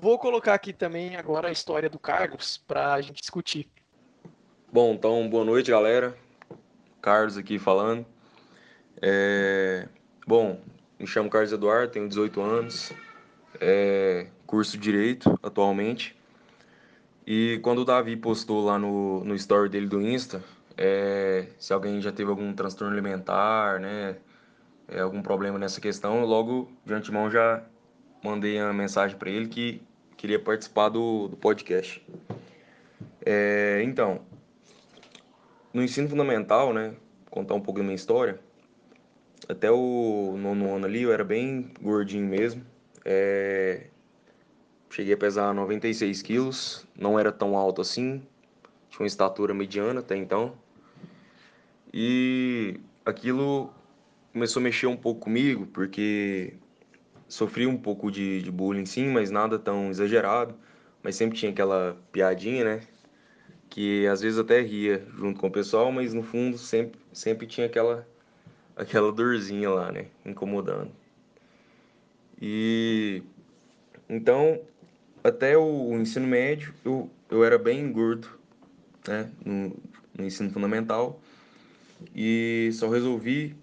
B: Vou colocar aqui também agora a história do Carlos para a gente discutir.
F: Bom, então boa noite, galera. Carlos aqui falando. É... Bom, me chamo Carlos Eduardo, tenho 18 anos, é... curso Direito atualmente. E quando o Davi postou lá no, no story dele do Insta, é... se alguém já teve algum transtorno alimentar, né, é, algum problema nessa questão, logo de antemão já mandei uma mensagem para ele que queria participar do, do podcast. É, então, no ensino fundamental, né, contar um pouco da minha história, até o nono ano ali eu era bem gordinho mesmo. É... Cheguei a pesar 96 quilos, não era tão alto assim, tinha uma estatura mediana até então. E aquilo começou a mexer um pouco comigo, porque sofri um pouco de, de bullying sim, mas nada tão exagerado. Mas sempre tinha aquela piadinha, né? Que às vezes até ria junto com o pessoal, mas no fundo sempre, sempre tinha aquela, aquela dorzinha lá, né? Incomodando. E então, até o, o ensino médio, eu, eu era bem gordo, né? No, no ensino fundamental. E só resolvi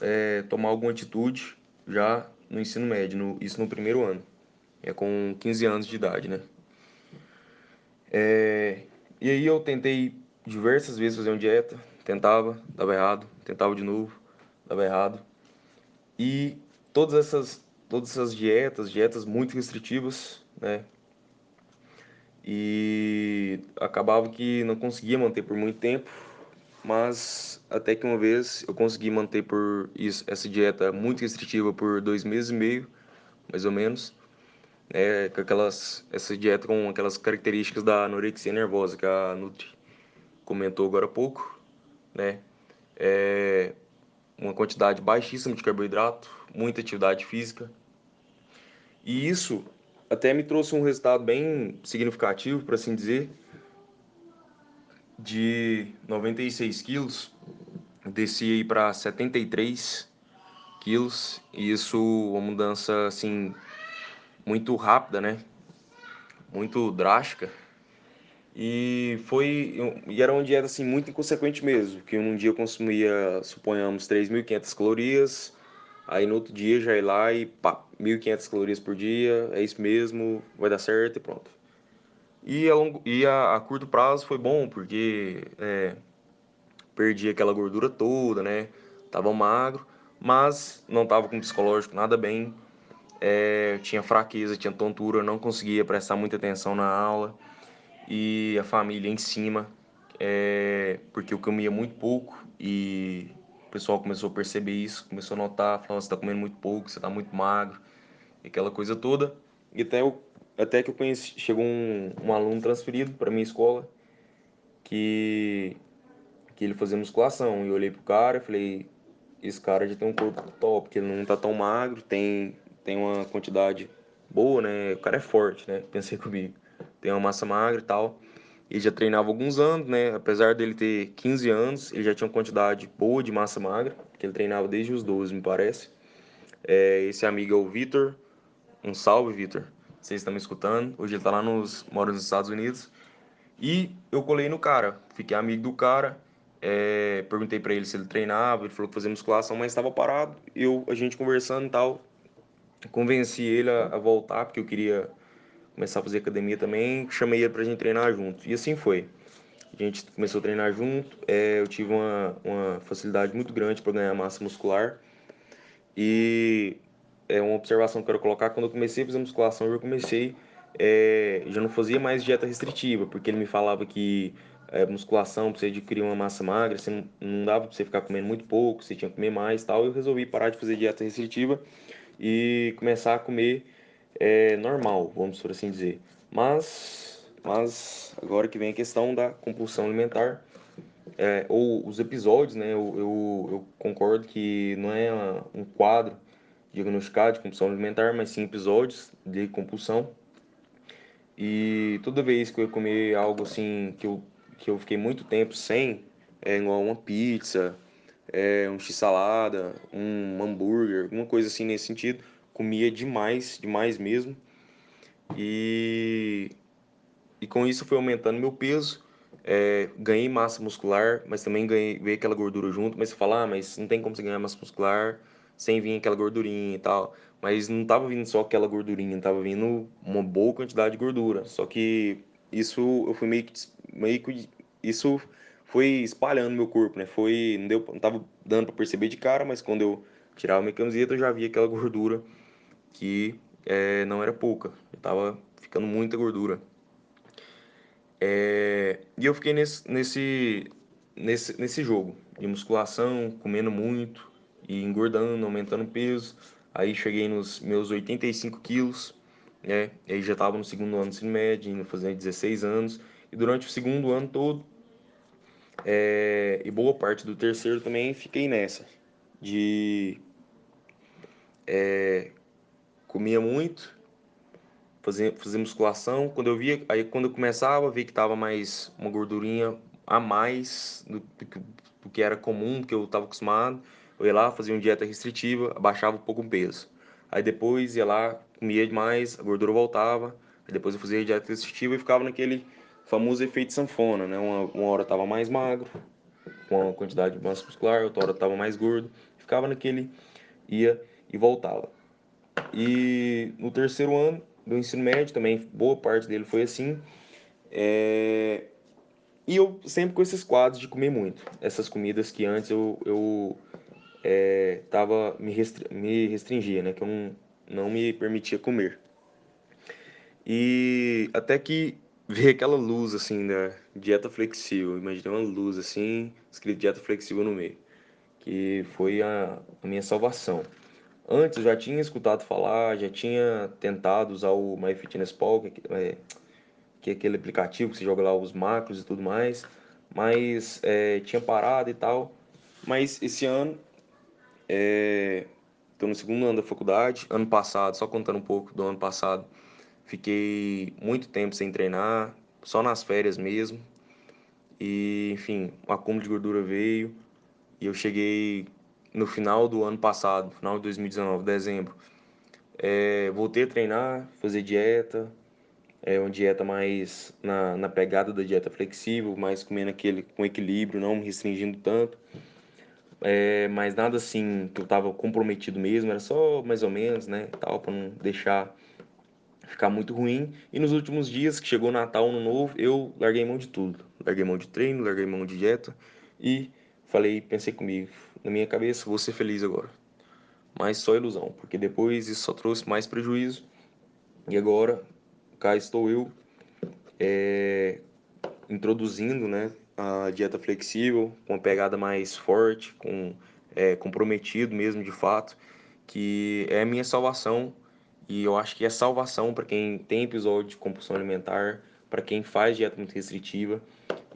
F: é, tomar alguma atitude já no ensino médio, no, isso no primeiro ano. É com 15 anos de idade, né? É, e aí eu tentei diversas vezes fazer uma dieta, tentava, dava errado, tentava de novo, dava errado. E todas essas todas essas dietas, dietas muito restritivas, né? E acabava que não conseguia manter por muito tempo, mas até que uma vez eu consegui manter por isso, essa dieta muito restritiva por dois meses e meio, mais ou menos né, com aquelas, essa dieta com aquelas características da anorexia nervosa que a Nutri comentou agora há pouco, né? É uma quantidade baixíssima de carboidrato, muita atividade física. E isso até me trouxe um resultado bem significativo, por assim dizer, de 96 quilos, desci para 73 quilos, e isso uma mudança assim muito rápida, né? Muito drástica. E foi e era uma dieta assim muito inconsequente mesmo, que um dia eu consumia, suponhamos, 3.500 calorias, aí no outro dia já ir lá e pá, 1.500 calorias por dia, é isso mesmo, vai dar certo e pronto. E a, longo, e a, a curto prazo foi bom, porque é, perdi aquela gordura toda, né? Tava magro, mas não tava com psicológico nada bem, é, tinha fraqueza, tinha tontura, não conseguia prestar muita atenção na aula e a família em cima, é, porque eu comia muito pouco e o pessoal começou a perceber isso, começou a notar, falou, você está comendo muito pouco, você está muito magro, aquela coisa toda. E até, eu, até que eu conheci, chegou um, um aluno transferido para minha escola que, que ele fazia musculação e eu olhei pro cara e falei, esse cara já tem um corpo top, porque ele não tá tão magro, tem tem uma quantidade boa, né? O cara é forte, né? Pensei comigo. Tem uma massa magra e tal. Ele já treinava alguns anos, né? Apesar dele ter 15 anos, ele já tinha uma quantidade boa de massa magra, que ele treinava desde os 12, me parece. É, esse amigo é o Vitor. Um salve, Vitor. Vocês estão me escutando. Hoje ele tá lá nos. mora nos Estados Unidos. E eu colei no cara. Fiquei amigo do cara. É, perguntei para ele se ele treinava. Ele falou que fazia musculação, mas estava parado. Eu, a gente conversando e tal convenci ele a, a, voltar, porque eu queria começar a fazer academia também, chamei ele pra gente treinar junto. E assim foi. a gente começou a treinar junto, é, eu tive uma, uma facilidade muito grande para ganhar massa muscular. E é uma observação que eu quero colocar, quando eu comecei a fazer musculação, eu já comecei, é, já não fazia mais dieta restritiva, porque ele me falava que é, musculação, para você adquirir uma massa magra, você não, não dava para você ficar comendo muito pouco, você tinha que comer mais tal. Eu resolvi parar de fazer dieta restritiva e começar a comer é, normal, vamos por assim dizer. Mas, mas agora que vem a questão da compulsão alimentar, é, ou os episódios, né? Eu, eu, eu, concordo que não é um quadro diagnosticado de compulsão alimentar, mas sim episódios de compulsão. E toda vez que eu comer algo assim que eu que eu fiquei muito tempo sem, é igual uma pizza, é, um x-salada, um hambúrguer, alguma coisa assim nesse sentido. Comia demais, demais mesmo. E, e com isso foi aumentando meu peso. É, ganhei massa muscular, mas também ganhei aquela gordura junto. Mas você fala, ah, mas não tem como você ganhar massa muscular sem vir aquela gordurinha e tal. Mas não tava vindo só aquela gordurinha, tava vindo uma boa quantidade de gordura. Só que isso eu fui meio que, meio que isso foi espalhando meu corpo, né? Foi, não, deu, não tava dando para perceber de cara, mas quando eu tirava minha camiseta, eu já via aquela gordura que é, não era pouca, eu tava ficando muita gordura. É, e eu fiquei nesse, nesse, nesse, nesse jogo de musculação, comendo muito e engordando, aumentando peso. Aí cheguei nos meus 85 quilos, né? Aí já estava no segundo ano do ensino médio, indo fazer 16 anos. E durante o segundo ano todo, é, e boa parte do terceiro também, fiquei nessa. De. É, comia muito, fazia, fazia musculação. Quando eu via, aí quando eu começava a ver que tava mais uma gordurinha a mais do, do, do que era comum, do que eu estava acostumado, eu ia lá, fazia uma dieta restritiva, abaixava um pouco o peso. Aí depois ia lá, comia demais, a gordura voltava. Aí depois eu fazia dieta restritiva e ficava naquele famoso efeito sanfona, né? Uma, uma hora tava mais magro, com uma quantidade de massa muscular, outra hora tava mais gordo, ficava naquele ia e voltava. E no terceiro ano do ensino médio também, boa parte dele foi assim. É... E eu sempre com esses quadros de comer muito. Essas comidas que antes eu, eu é, tava, me, restri me restringia, né? Que eu não, não me permitia comer. E até que ver aquela luz assim da dieta flexível. Imaginei uma luz assim, escrito dieta flexível no meio, que foi a, a minha salvação. Antes já tinha escutado falar, já tinha tentado usar o MyFitnessPal, que é, que é aquele aplicativo que você joga lá os macros e tudo mais, mas é, tinha parado e tal. Mas esse ano, estou é, no segundo ano da faculdade, ano passado, só contando um pouco do ano passado, Fiquei muito tempo sem treinar, só nas férias mesmo. E, enfim, o acúmulo de gordura veio e eu cheguei no final do ano passado, final de 2019, dezembro. É, voltei a treinar, fazer dieta, é uma dieta mais na, na pegada da dieta flexível, mais comendo aquele com equilíbrio, não me restringindo tanto. É, mas nada assim que eu tava comprometido mesmo, era só mais ou menos, né, tal, para não deixar ficar muito ruim. E nos últimos dias, que chegou Natal, Ano Novo, eu larguei mão de tudo. Larguei mão de treino, larguei mão de dieta e falei, pensei comigo, na minha cabeça, vou ser feliz agora. Mas só ilusão, porque depois isso só trouxe mais prejuízo. E agora, cá estou eu, é, introduzindo né, a dieta flexível, com uma pegada mais forte, com é, comprometido mesmo de fato, que é a minha salvação e eu acho que é salvação para quem tem episódio de compulsão alimentar, para quem faz dieta muito restritiva.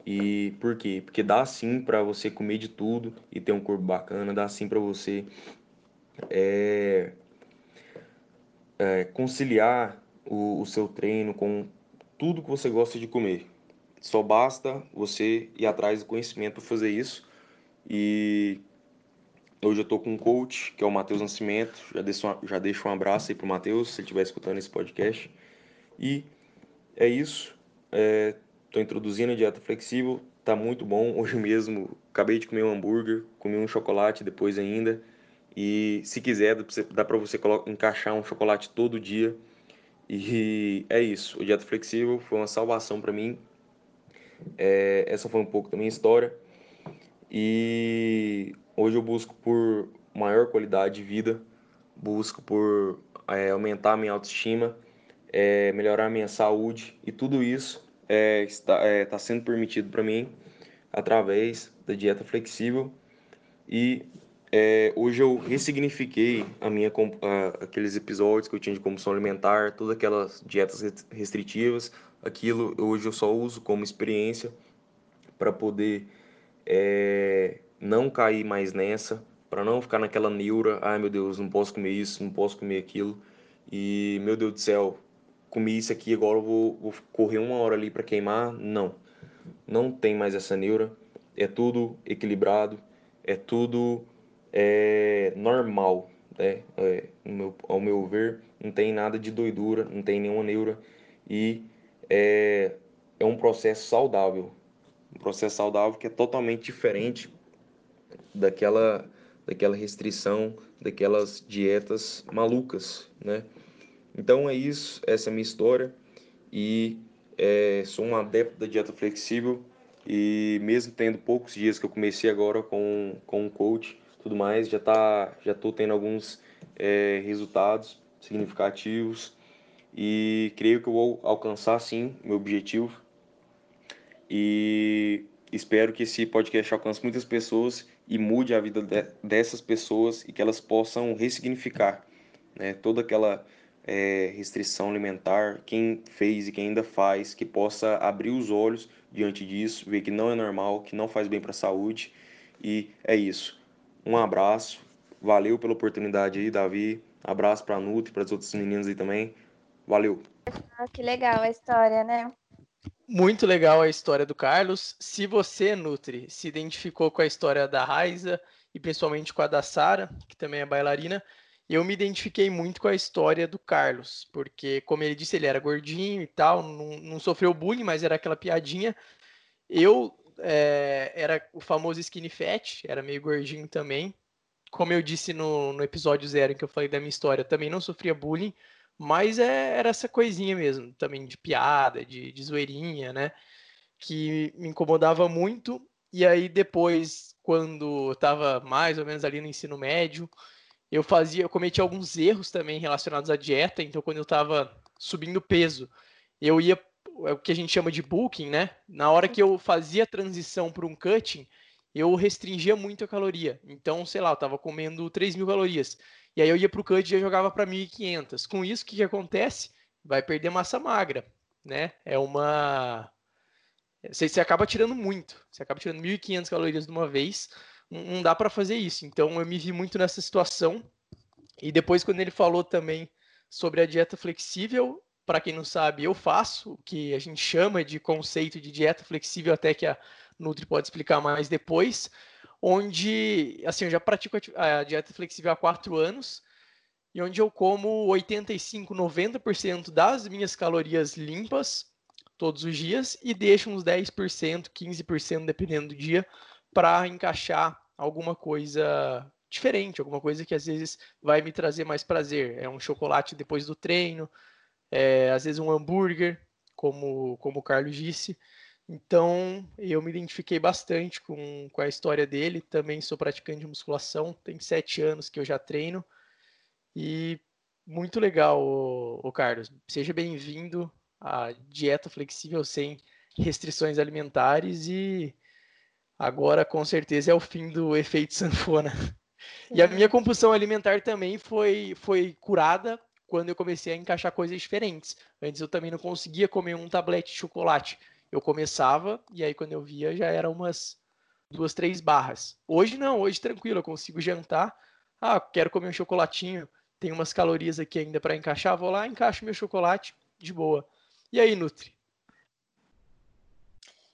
F: E por quê? Porque dá sim para você comer de tudo e ter um corpo bacana, dá sim para você é, é, conciliar o, o seu treino com tudo que você gosta de comer. Só basta você ir atrás do conhecimento para fazer isso. E Hoje eu tô com um coach, que é o Matheus Nascimento. Já deixo, uma, já deixo um abraço aí pro Matheus, se ele estiver escutando esse podcast. E é isso. É, tô introduzindo a dieta flexível. Tá muito bom. Hoje mesmo acabei de comer um hambúrguer, comi um chocolate depois ainda. E se quiser, dá para você encaixar um chocolate todo dia. E é isso. O dieta flexível foi uma salvação para mim. É, essa foi um pouco da minha história. E hoje eu busco por maior qualidade de vida, busco por é, aumentar minha autoestima, é, melhorar minha saúde e tudo isso é, está, é, está sendo permitido para mim através da dieta flexível. E é, hoje eu ressignifiquei a minha, a, aqueles episódios que eu tinha de compulsão alimentar, todas aquelas dietas restritivas, aquilo hoje eu só uso como experiência para poder é, não cair mais nessa, para não ficar naquela neura, ai meu Deus, não posso comer isso, não posso comer aquilo, e meu Deus do céu, comi isso aqui, agora eu vou, vou correr uma hora ali para queimar. Não, não tem mais essa neura, é tudo equilibrado, é tudo é, normal, né? É, meu, ao meu ver, não tem nada de doidura, não tem nenhuma neura. E é, é um processo saudável, um processo saudável que é totalmente diferente daquela daquela restrição, daquelas dietas malucas, né? Então é isso, essa é a minha história. E é, sou um adepto da dieta flexível. E mesmo tendo poucos dias que eu comecei agora com, com um coach, tudo mais, já tá, já tô tendo alguns é, resultados significativos. E creio que eu vou alcançar sim meu objetivo. E espero que esse podcast alcance muitas pessoas e mude a vida de, dessas pessoas e que elas possam ressignificar né, toda aquela é, restrição alimentar, quem fez e quem ainda faz, que possa abrir os olhos diante disso, ver que não é normal, que não faz bem para a saúde. E é isso. Um abraço, valeu pela oportunidade aí, Davi. Abraço para a Nutri, para as outras meninas aí também. Valeu.
C: Ah, que legal a história, né?
B: Muito legal a história do Carlos. Se você, Nutri, se identificou com a história da Raiza e principalmente com a da Sara, que também é bailarina, eu me identifiquei muito com a história do Carlos, porque, como ele disse, ele era gordinho e tal, não, não sofreu bullying, mas era aquela piadinha. Eu é, era o famoso skinny fat, era meio gordinho também. Como eu disse no, no episódio zero em que eu falei da minha história, também não sofria bullying, mas é, era essa coisinha mesmo, também de piada, de, de zoeirinha, né? Que me incomodava muito. E aí depois, quando eu tava mais ou menos ali no ensino médio, eu fazia, eu cometia alguns erros também relacionados à dieta, então quando eu estava subindo peso, eu ia é o que a gente chama de booking, né? Na hora que eu fazia a transição para um cutting, eu restringia muito a caloria. Então, sei lá, eu estava comendo 3 mil calorias. E aí eu ia para o cut e jogava para 1.500. Com isso, o que, que acontece? Vai perder massa magra, né? É uma... Você, você acaba tirando muito. Você acaba tirando 1.500 calorias de uma vez não dá para fazer isso. Então eu me vi muito nessa situação. E depois, quando ele falou também sobre a dieta flexível, para quem não sabe, eu faço o que a gente chama de conceito de dieta flexível, até que a Nutri pode explicar mais depois, onde, assim, eu já pratico a dieta flexível há quatro anos, e onde eu como 85, 90% das minhas calorias limpas todos os dias e deixo uns 10%, 15%, dependendo do dia, para encaixar alguma coisa diferente, alguma coisa que às vezes vai me trazer mais prazer. É um chocolate depois do treino, é, às vezes um hambúrguer, como, como o Carlos disse. Então, eu me identifiquei bastante com, com a história dele. Também sou praticante de musculação, tem sete anos que eu já treino. E muito legal, o, o Carlos. Seja bem-vindo à dieta flexível sem restrições alimentares e Agora, com certeza, é o fim do efeito sanfona. E a minha compulsão alimentar também foi, foi curada quando eu comecei a encaixar coisas diferentes. Antes eu também não conseguia comer um tablete de chocolate. Eu começava e aí quando eu via já era umas duas, três barras. Hoje não, hoje tranquilo, eu consigo jantar. Ah, quero comer um chocolatinho, tem umas calorias aqui ainda para encaixar, vou lá, encaixo meu chocolate de boa. E aí, Nutri?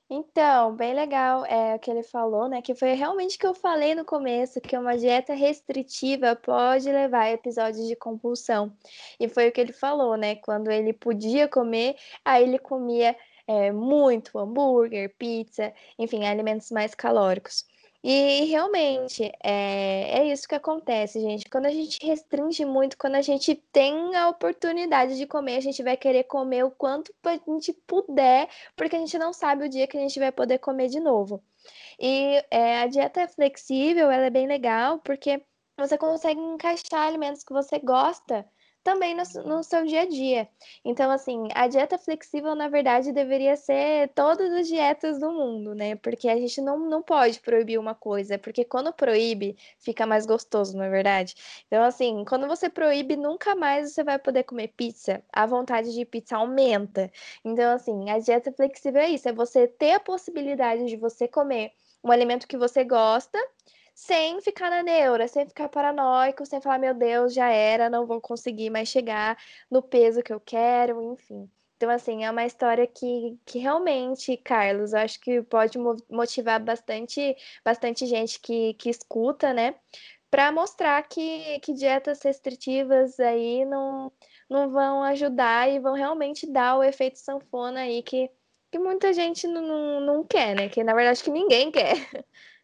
C: Então, bem legal é o que ele falou, né? Que foi realmente o que eu falei no começo, que uma dieta restritiva pode levar a episódios de compulsão. E foi o que ele falou, né? Quando ele podia comer, aí ele comia é, muito hambúrguer, pizza, enfim, alimentos mais calóricos. E realmente é, é isso que acontece, gente. Quando a gente restringe muito, quando a gente tem a oportunidade de comer, a gente vai querer comer o quanto a gente puder, porque a gente não sabe o dia que a gente vai poder comer de novo. E é, a dieta flexível, ela é bem legal, porque você consegue encaixar alimentos que você gosta também no, no, seu dia a dia. Então, assim, a dieta flexível, na verdade, deveria ser todas as dietas do mundo, né? Porque a gente não, não pode proibir uma coisa, porque quando proíbe, fica mais gostoso, não é verdade? Então, assim, quando você proíbe, nunca mais você vai poder comer pizza. A vontade de pizza aumenta. Então, assim, a dieta flexível é isso: é você ter a possibilidade de você comer um alimento que você gosta sem ficar na neura, sem ficar paranoico, sem falar, meu Deus, já era, não vou conseguir mais chegar no peso que eu quero, enfim. Então, assim, é uma história que, que realmente, Carlos, acho que pode motivar bastante, bastante gente que, que escuta, né? Para mostrar que, que dietas restritivas aí não, não vão ajudar e vão realmente dar o efeito sanfona aí que, que muita gente não, não, não quer, né? Que na verdade que ninguém quer.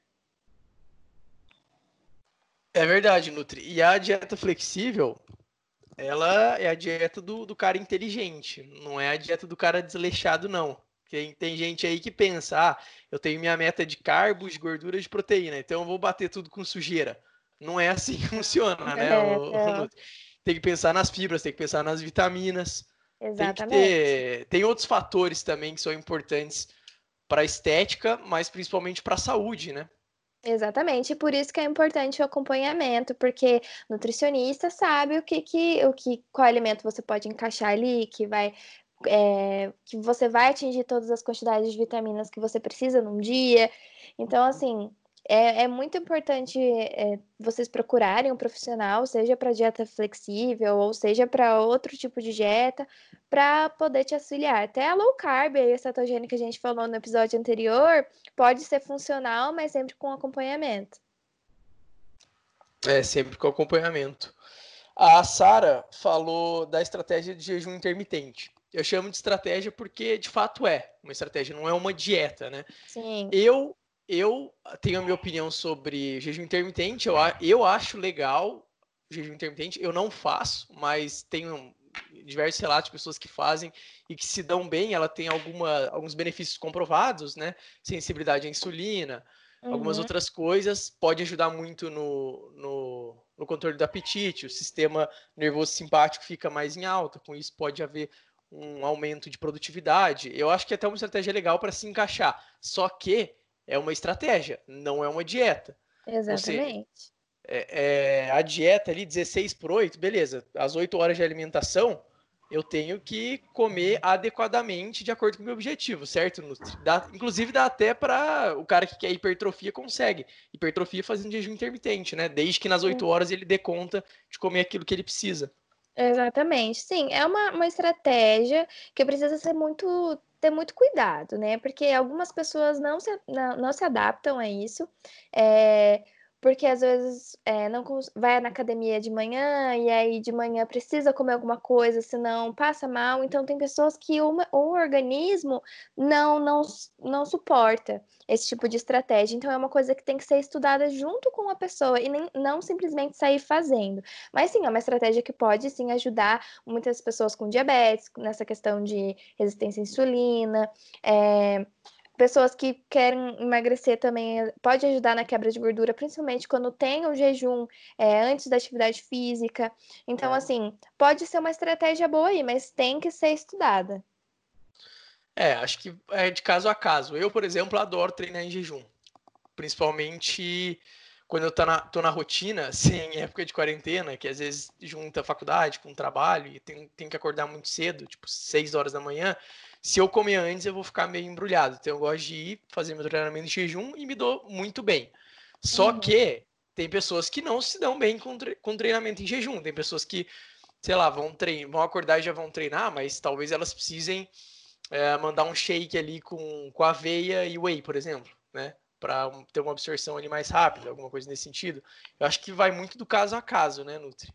B: É verdade, Nutri. E a dieta flexível, ela é a dieta do, do cara inteligente, não é a dieta do cara desleixado, não. Tem, tem gente aí que pensa, ah, eu tenho minha meta de carbos, de gordura, de proteína, então eu vou bater tudo com sujeira. Não é assim que funciona, né? É, o, é. Tem que pensar nas fibras, tem que pensar nas vitaminas.
C: Exatamente.
B: Tem, ter... tem outros fatores também que são importantes para a estética, mas principalmente para a saúde, né?
C: Exatamente, por isso que é importante o acompanhamento, porque nutricionista sabe o que, que, o que qual alimento você pode encaixar ali, que vai é, que você vai atingir todas as quantidades de vitaminas que você precisa num dia. Então, assim, é, é muito importante é, vocês procurarem um profissional, seja para dieta flexível ou seja para outro tipo de dieta, para poder te auxiliar. Até a low carb e a cetogênica que a gente falou no episódio anterior pode ser funcional, mas sempre com acompanhamento.
B: É, sempre com acompanhamento. A Sara falou da estratégia de jejum intermitente. Eu chamo de estratégia porque de fato é uma estratégia, não é uma dieta, né?
C: Sim.
B: Eu eu tenho a minha opinião sobre jejum intermitente. Eu, eu acho legal jejum intermitente. Eu não faço, mas tenho diversos relatos de pessoas que fazem e que se dão bem. Ela tem alguma, alguns benefícios comprovados, né? Sensibilidade à insulina, uhum. algumas outras coisas. Pode ajudar muito no, no, no controle do apetite. O sistema nervoso simpático fica mais em alta. Com isso, pode haver um aumento de produtividade. Eu acho que é até uma estratégia legal para se encaixar. Só que é uma estratégia, não é uma dieta.
C: Exatamente.
B: Seja, é, é, a dieta ali, 16 por 8, beleza. As 8 horas de alimentação, eu tenho que comer adequadamente de acordo com o meu objetivo, certo? Dá, inclusive dá até para o cara que quer hipertrofia consegue. Hipertrofia fazendo jejum intermitente, né? Desde que nas 8 horas ele dê conta de comer aquilo que ele precisa.
C: Exatamente, sim, é uma, uma estratégia que precisa ser muito ter muito cuidado, né? Porque algumas pessoas não se, não, não se adaptam a isso. É, porque às vezes é, não vai na academia de manhã e aí de manhã precisa comer alguma coisa, senão passa mal. Então tem pessoas que uma, o organismo não, não, não suporta esse tipo de estratégia. Então é uma coisa que tem que ser estudada junto com a pessoa e nem, não simplesmente sair fazendo. Mas sim, é uma estratégia que pode sim ajudar muitas pessoas com diabetes, nessa questão de resistência à insulina. É, Pessoas que querem emagrecer também eh, pode ajudar na quebra de gordura, principalmente quando tem o jejum é, antes da atividade física. Então, é. assim, pode ser uma estratégia boa aí, mas tem que ser estudada.
B: É, acho que é de caso a caso. Eu, por exemplo, adoro treinar em jejum. Principalmente quando eu tô na, tô na rotina, assim, em época de quarentena, que às vezes junta a faculdade com o trabalho e tem, tem que acordar muito cedo, tipo 6 horas da manhã. Se eu comer antes, eu vou ficar meio embrulhado. Então eu gosto de ir fazer meu treinamento de jejum e me dou muito bem. Só uhum. que tem pessoas que não se dão bem com, tre com treinamento em jejum. Tem pessoas que, sei lá, vão, vão acordar e já vão treinar, mas talvez elas precisem é, mandar um shake ali com, com aveia e whey, por exemplo, né? Para ter uma absorção ali mais rápida, alguma coisa nesse sentido. Eu acho que vai muito do caso a caso, né, Nutri?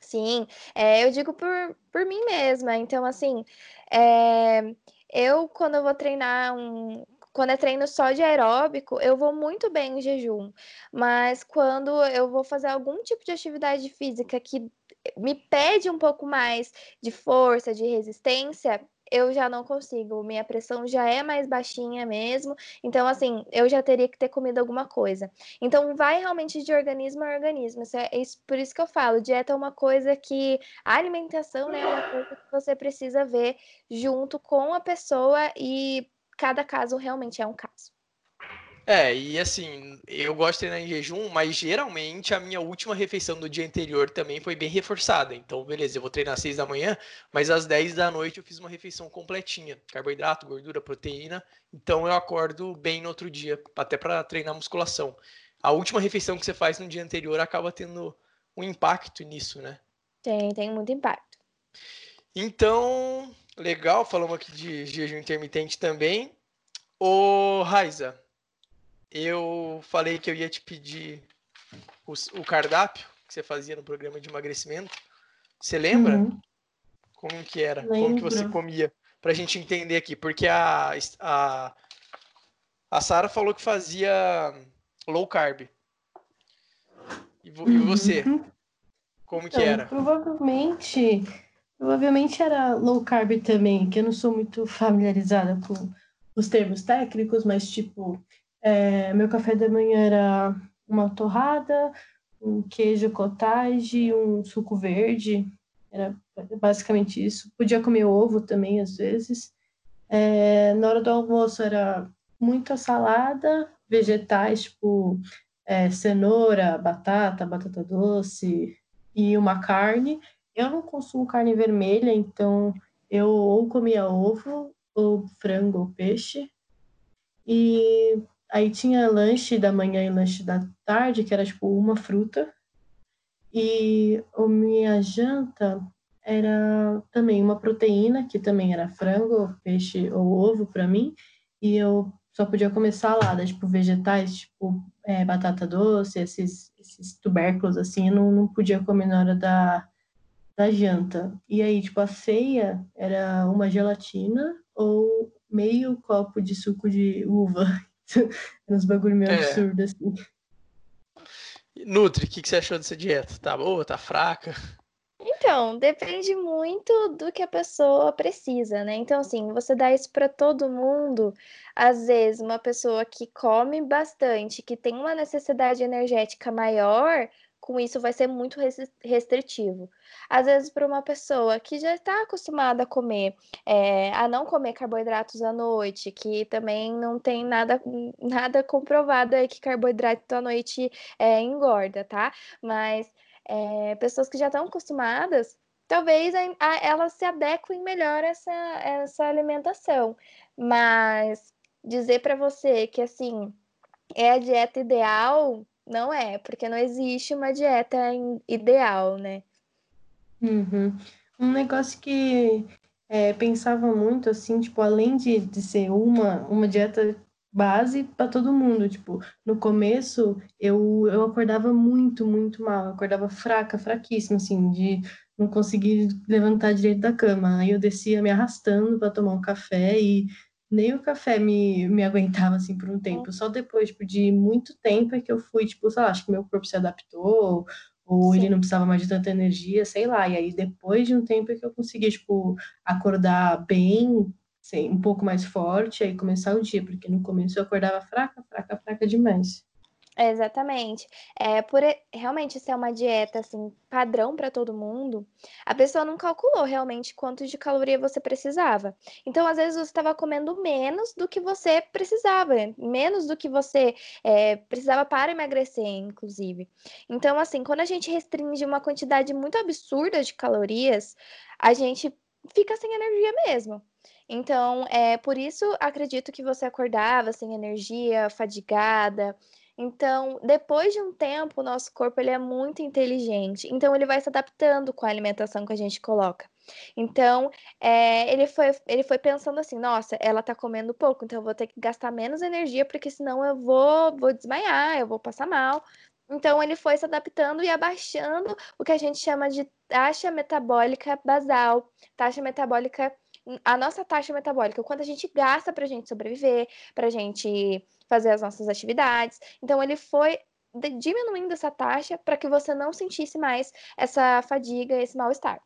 C: Sim, é, eu digo por, por mim mesma. Então, assim, é, eu, quando eu vou treinar um, quando é treino só de aeróbico, eu vou muito bem em jejum. Mas quando eu vou fazer algum tipo de atividade física que me pede um pouco mais de força, de resistência, eu já não consigo. Minha pressão já é mais baixinha mesmo. Então, assim, eu já teria que ter comido alguma coisa. Então, vai realmente de organismo a organismo. Isso é, isso, por isso que eu falo, dieta é uma coisa que. A alimentação né, é uma coisa que você precisa ver junto com a pessoa e cada caso realmente é um caso.
B: É, e assim, eu gosto de treinar em jejum, mas geralmente a minha última refeição do dia anterior também foi bem reforçada. Então, beleza, eu vou treinar às 6 da manhã, mas às 10 da noite eu fiz uma refeição completinha. Carboidrato, gordura, proteína. Então eu acordo bem no outro dia, até para treinar musculação. A última refeição que você faz no dia anterior acaba tendo um impacto nisso, né?
C: Tem, tem muito impacto.
B: Então, legal, falamos aqui de jejum intermitente também. Ô, Raiza, eu falei que eu ia te pedir o, o cardápio que você fazia no programa de emagrecimento. Você lembra? Uhum. Como que era? Lembro. Como que você comia? Pra gente entender aqui. Porque a, a, a Sara falou que fazia low carb. E, vo, uhum. e você? Como então, que era?
D: Provavelmente, provavelmente era low carb também, que eu não sou muito familiarizada com os termos técnicos, mas tipo, é, meu café da manhã era uma torrada, um queijo cottage, um suco verde. Era basicamente isso. Podia comer ovo também, às vezes. É, na hora do almoço era muita salada, vegetais, tipo é, cenoura, batata, batata doce e uma carne. Eu não consumo carne vermelha, então eu ou comia ovo, ou frango, ou peixe. E Aí tinha lanche da manhã e lanche da tarde, que era tipo uma fruta. E a minha janta era também uma proteína, que também era frango, peixe ou ovo para mim. E eu só podia comer salada, tipo vegetais, tipo é, batata doce, esses, esses tubérculos assim, eu não, não podia comer na hora da, da janta. E aí, tipo, a ceia era uma gelatina ou meio copo de suco de uva. uns bagulho meio é. absurdo, assim.
B: Nutri, o que, que você achou dessa dieta? Tá boa, tá fraca?
C: Então, depende muito do que a pessoa precisa, né? Então, assim, você dá isso para todo mundo, às vezes, uma pessoa que come bastante, que tem uma necessidade energética maior, com isso vai ser muito restritivo. Às vezes, para uma pessoa que já está acostumada a comer, é, a não comer carboidratos à noite, que também não tem nada, nada comprovado aí que carboidrato à noite é, engorda, tá? Mas é, pessoas que já estão acostumadas, talvez a, a, elas se adequem melhor a essa, essa alimentação. Mas dizer para você que assim é a dieta ideal não é, porque não existe uma dieta ideal, né?
D: Uhum. Um negócio que é, pensava muito, assim, tipo, além de, de ser uma, uma dieta base para todo mundo, tipo, no começo eu, eu acordava muito, muito mal, eu acordava fraca, fraquíssima, assim, de não conseguir levantar direito da cama. Aí eu descia me arrastando para tomar um café e nem o café me, me aguentava assim por um tempo. Só depois tipo, de muito tempo é que eu fui, tipo, sei lá, acho que meu corpo se adaptou, ou Sim. ele não precisava mais de tanta energia, sei lá. E aí depois de um tempo é que eu consegui, tipo, acordar bem, assim, um pouco mais forte, aí começar o dia, porque no começo eu acordava fraca, fraca, fraca demais.
C: Exatamente. É, por realmente ser uma dieta assim padrão para todo mundo, a pessoa não calculou realmente quanto de caloria você precisava. Então, às vezes você estava comendo menos do que você precisava, menos do que você é, precisava para emagrecer, inclusive. Então, assim, quando a gente restringe uma quantidade muito absurda de calorias, a gente fica sem energia mesmo. Então, é por isso acredito que você acordava sem energia, fadigada. Então, depois de um tempo, o nosso corpo ele é muito inteligente. Então, ele vai se adaptando com a alimentação que a gente coloca. Então, é, ele, foi, ele foi pensando assim: nossa, ela tá comendo pouco, então eu vou ter que gastar menos energia, porque senão eu vou, vou desmaiar, eu vou passar mal. Então, ele foi se adaptando e abaixando o que a gente chama de taxa metabólica basal, taxa metabólica a nossa taxa metabólica, o quanto a gente gasta para a gente sobreviver, para a gente fazer as nossas atividades. Então, ele foi diminuindo essa taxa para que você não sentisse mais essa fadiga, esse mal-estar.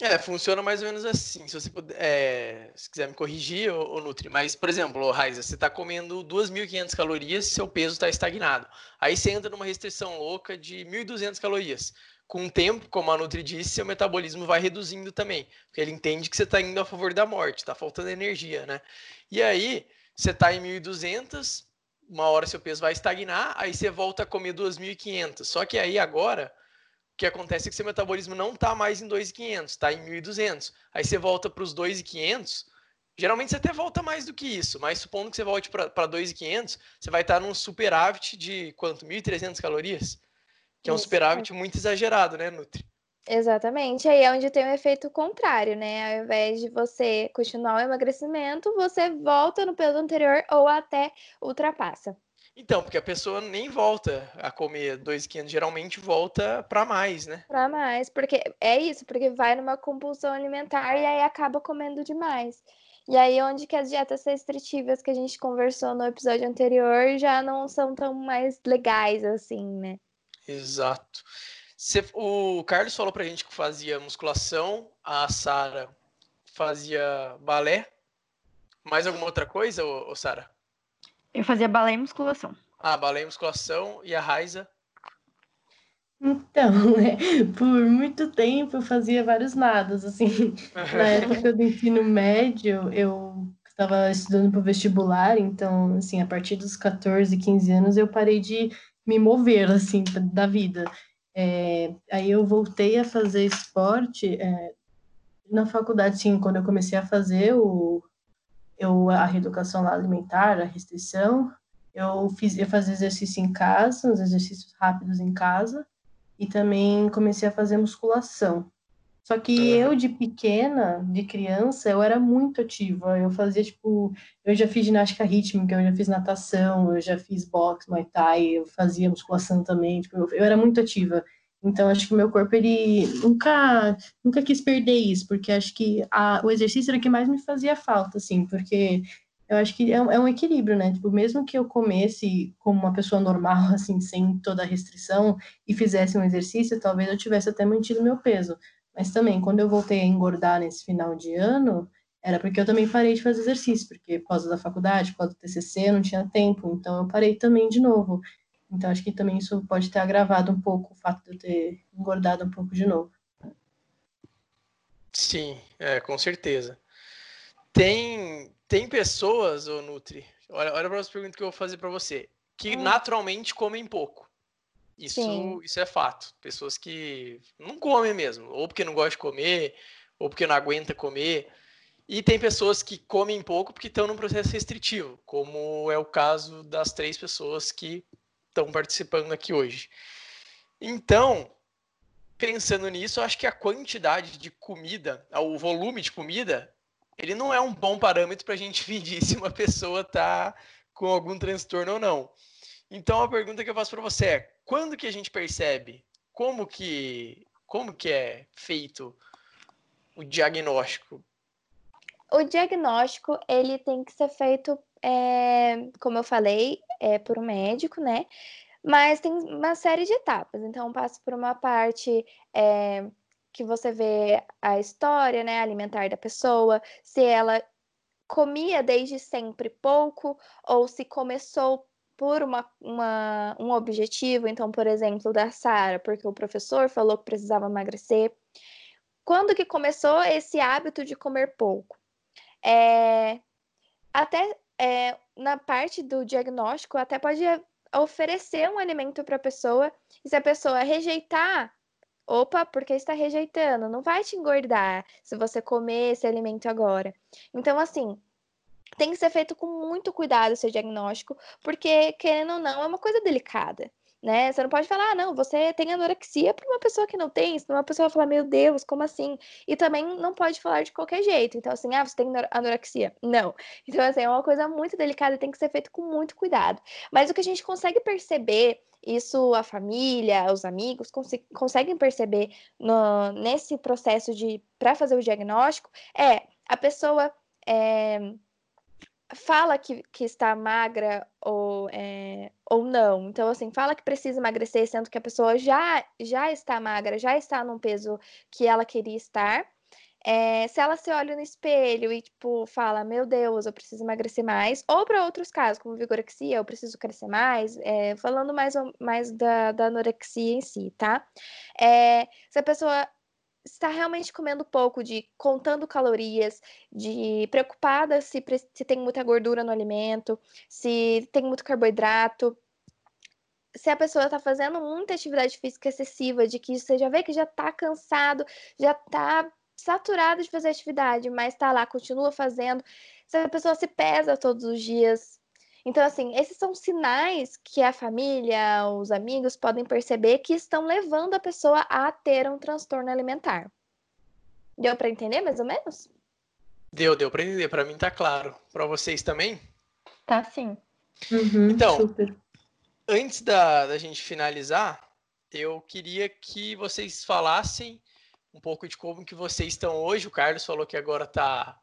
B: É, funciona mais ou menos assim. Se você puder, é, se quiser me corrigir, o Nutri, mas, por exemplo, Raiza, você está comendo 2.500 calorias seu peso está estagnado. Aí você entra numa restrição louca de 1.200 calorias. Com o tempo, como a Nutri disse, seu metabolismo vai reduzindo também, porque ele entende que você está indo a favor da morte, está faltando energia, né? E aí, você está em 1.200, uma hora seu peso vai estagnar, aí você volta a comer 2.500. Só que aí agora que acontece é que seu metabolismo não está mais em 2,500, está em 1.200. Aí você volta para os 2,500, geralmente você até volta mais do que isso, mas supondo que você volte para 2,500, você vai estar num superávit de quanto? 1.300 calorias? Que é um isso, superávit é. muito exagerado, né, Nutri?
C: Exatamente, aí é onde tem o um efeito contrário, né? Ao invés de você continuar o emagrecimento, você volta no peso anterior ou até ultrapassa.
B: Então, porque a pessoa nem volta a comer 2,500, geralmente volta para mais, né?
C: Para mais, porque é isso, porque vai numa compulsão alimentar e aí acaba comendo demais. E aí onde que as dietas restritivas que a gente conversou no episódio anterior já não são tão mais legais assim, né?
B: Exato. o Carlos falou pra gente que fazia musculação, a Sara fazia balé. Mais alguma outra coisa, ô, ô Sara?
E: Eu fazia balé e musculação.
B: Ah, balé e musculação. E a Raiza?
D: Então, né, por muito tempo eu fazia vários nados, assim, na época do ensino médio, eu estava estudando para o vestibular, então, assim, a partir dos 14, 15 anos eu parei de me mover, assim, da vida. É, aí eu voltei a fazer esporte é, na faculdade, sim, quando eu comecei a fazer o, eu a reeducação alimentar, a restrição, eu fiz eu fazia exercício em casa, uns exercícios rápidos em casa, e também comecei a fazer musculação. Só que eu de pequena, de criança, eu era muito ativa. Eu fazia tipo, eu já fiz ginástica rítmica, eu já fiz natação, eu já fiz boxe, muay thai, eu fazia musculação também, tipo, eu, eu era muito ativa. Então, acho que o meu corpo, ele nunca, nunca quis perder isso, porque acho que a, o exercício era o que mais me fazia falta, assim, porque eu acho que é um, é um equilíbrio, né? Tipo, mesmo que eu comesse como uma pessoa normal, assim, sem toda a restrição, e fizesse um exercício, talvez eu tivesse até mantido meu peso. Mas também, quando eu voltei a engordar nesse final de ano, era porque eu também parei de fazer exercício, porque por causa da faculdade, por causa do TCC, não tinha tempo, então eu parei também de novo. Então, acho que também isso pode ter agravado um pouco o fato de eu ter engordado um pouco de novo.
B: Sim, é, com certeza. Tem, tem pessoas, ô Nutri, olha, olha para as perguntas que eu vou fazer para você, que hum. naturalmente comem pouco. Isso, isso é fato. Pessoas que não comem mesmo, ou porque não gostam de comer, ou porque não aguenta comer. E tem pessoas que comem pouco porque estão num processo restritivo, como é o caso das três pessoas que estão participando aqui hoje. Então, pensando nisso, eu acho que a quantidade de comida, o volume de comida, ele não é um bom parâmetro para a gente medir se uma pessoa está com algum transtorno ou não. Então, a pergunta que eu faço para você é: quando que a gente percebe? Como que, como que é feito o diagnóstico?
C: O diagnóstico ele tem que ser feito, é, como eu falei, é, por um médico, né? Mas tem uma série de etapas. Então, passa por uma parte é, que você vê a história, né, alimentar da pessoa, se ela comia desde sempre pouco ou se começou por uma, uma, um objetivo, então, por exemplo, da Sara, porque o professor falou que precisava emagrecer. Quando que começou esse hábito de comer pouco? É, até é, na parte do diagnóstico, até pode oferecer um alimento para a pessoa, e se a pessoa rejeitar, opa, porque está rejeitando, não vai te engordar se você comer esse alimento agora. Então, assim, tem que ser feito com muito cuidado esse diagnóstico, porque, querendo ou não, é uma coisa delicada. né? Você não pode falar, ah, não, você tem anorexia para uma pessoa que não tem, senão uma pessoa vai falar, meu Deus, como assim? E também não pode falar de qualquer jeito. Então, assim, ah, você tem anorexia. Não. Então, assim, é uma coisa muito delicada tem que ser feito com muito cuidado. Mas o que a gente consegue perceber isso a família, os amigos cons conseguem perceber no, nesse processo de para fazer o diagnóstico é a pessoa é, fala que, que está magra ou, é, ou não. Então, assim, fala que precisa emagrecer, sendo que a pessoa já, já está magra, já está num peso que ela queria estar. É, se ela se olha no espelho e, tipo, fala, meu Deus, eu preciso emagrecer mais, ou para outros casos, como vigorexia, eu preciso crescer mais, é, falando mais, mais da, da anorexia em si, tá? É, se a pessoa está realmente comendo pouco, de contando calorias, de preocupada se, se tem muita gordura no alimento, se tem muito carboidrato, se a pessoa está fazendo muita atividade física excessiva, de que você já vê que já está cansado, já está saturado de fazer atividade, mas está lá, continua fazendo, se a pessoa se pesa todos os dias, então, assim, esses são sinais que a família, os amigos podem perceber que estão levando a pessoa a ter um transtorno alimentar. Deu para entender mais ou menos?
B: Deu, deu para entender. Para mim tá claro. Para vocês também?
E: Tá sim.
B: Uhum, então, super. antes da, da gente finalizar, eu queria que vocês falassem um pouco de como que vocês estão hoje. O Carlos falou que agora tá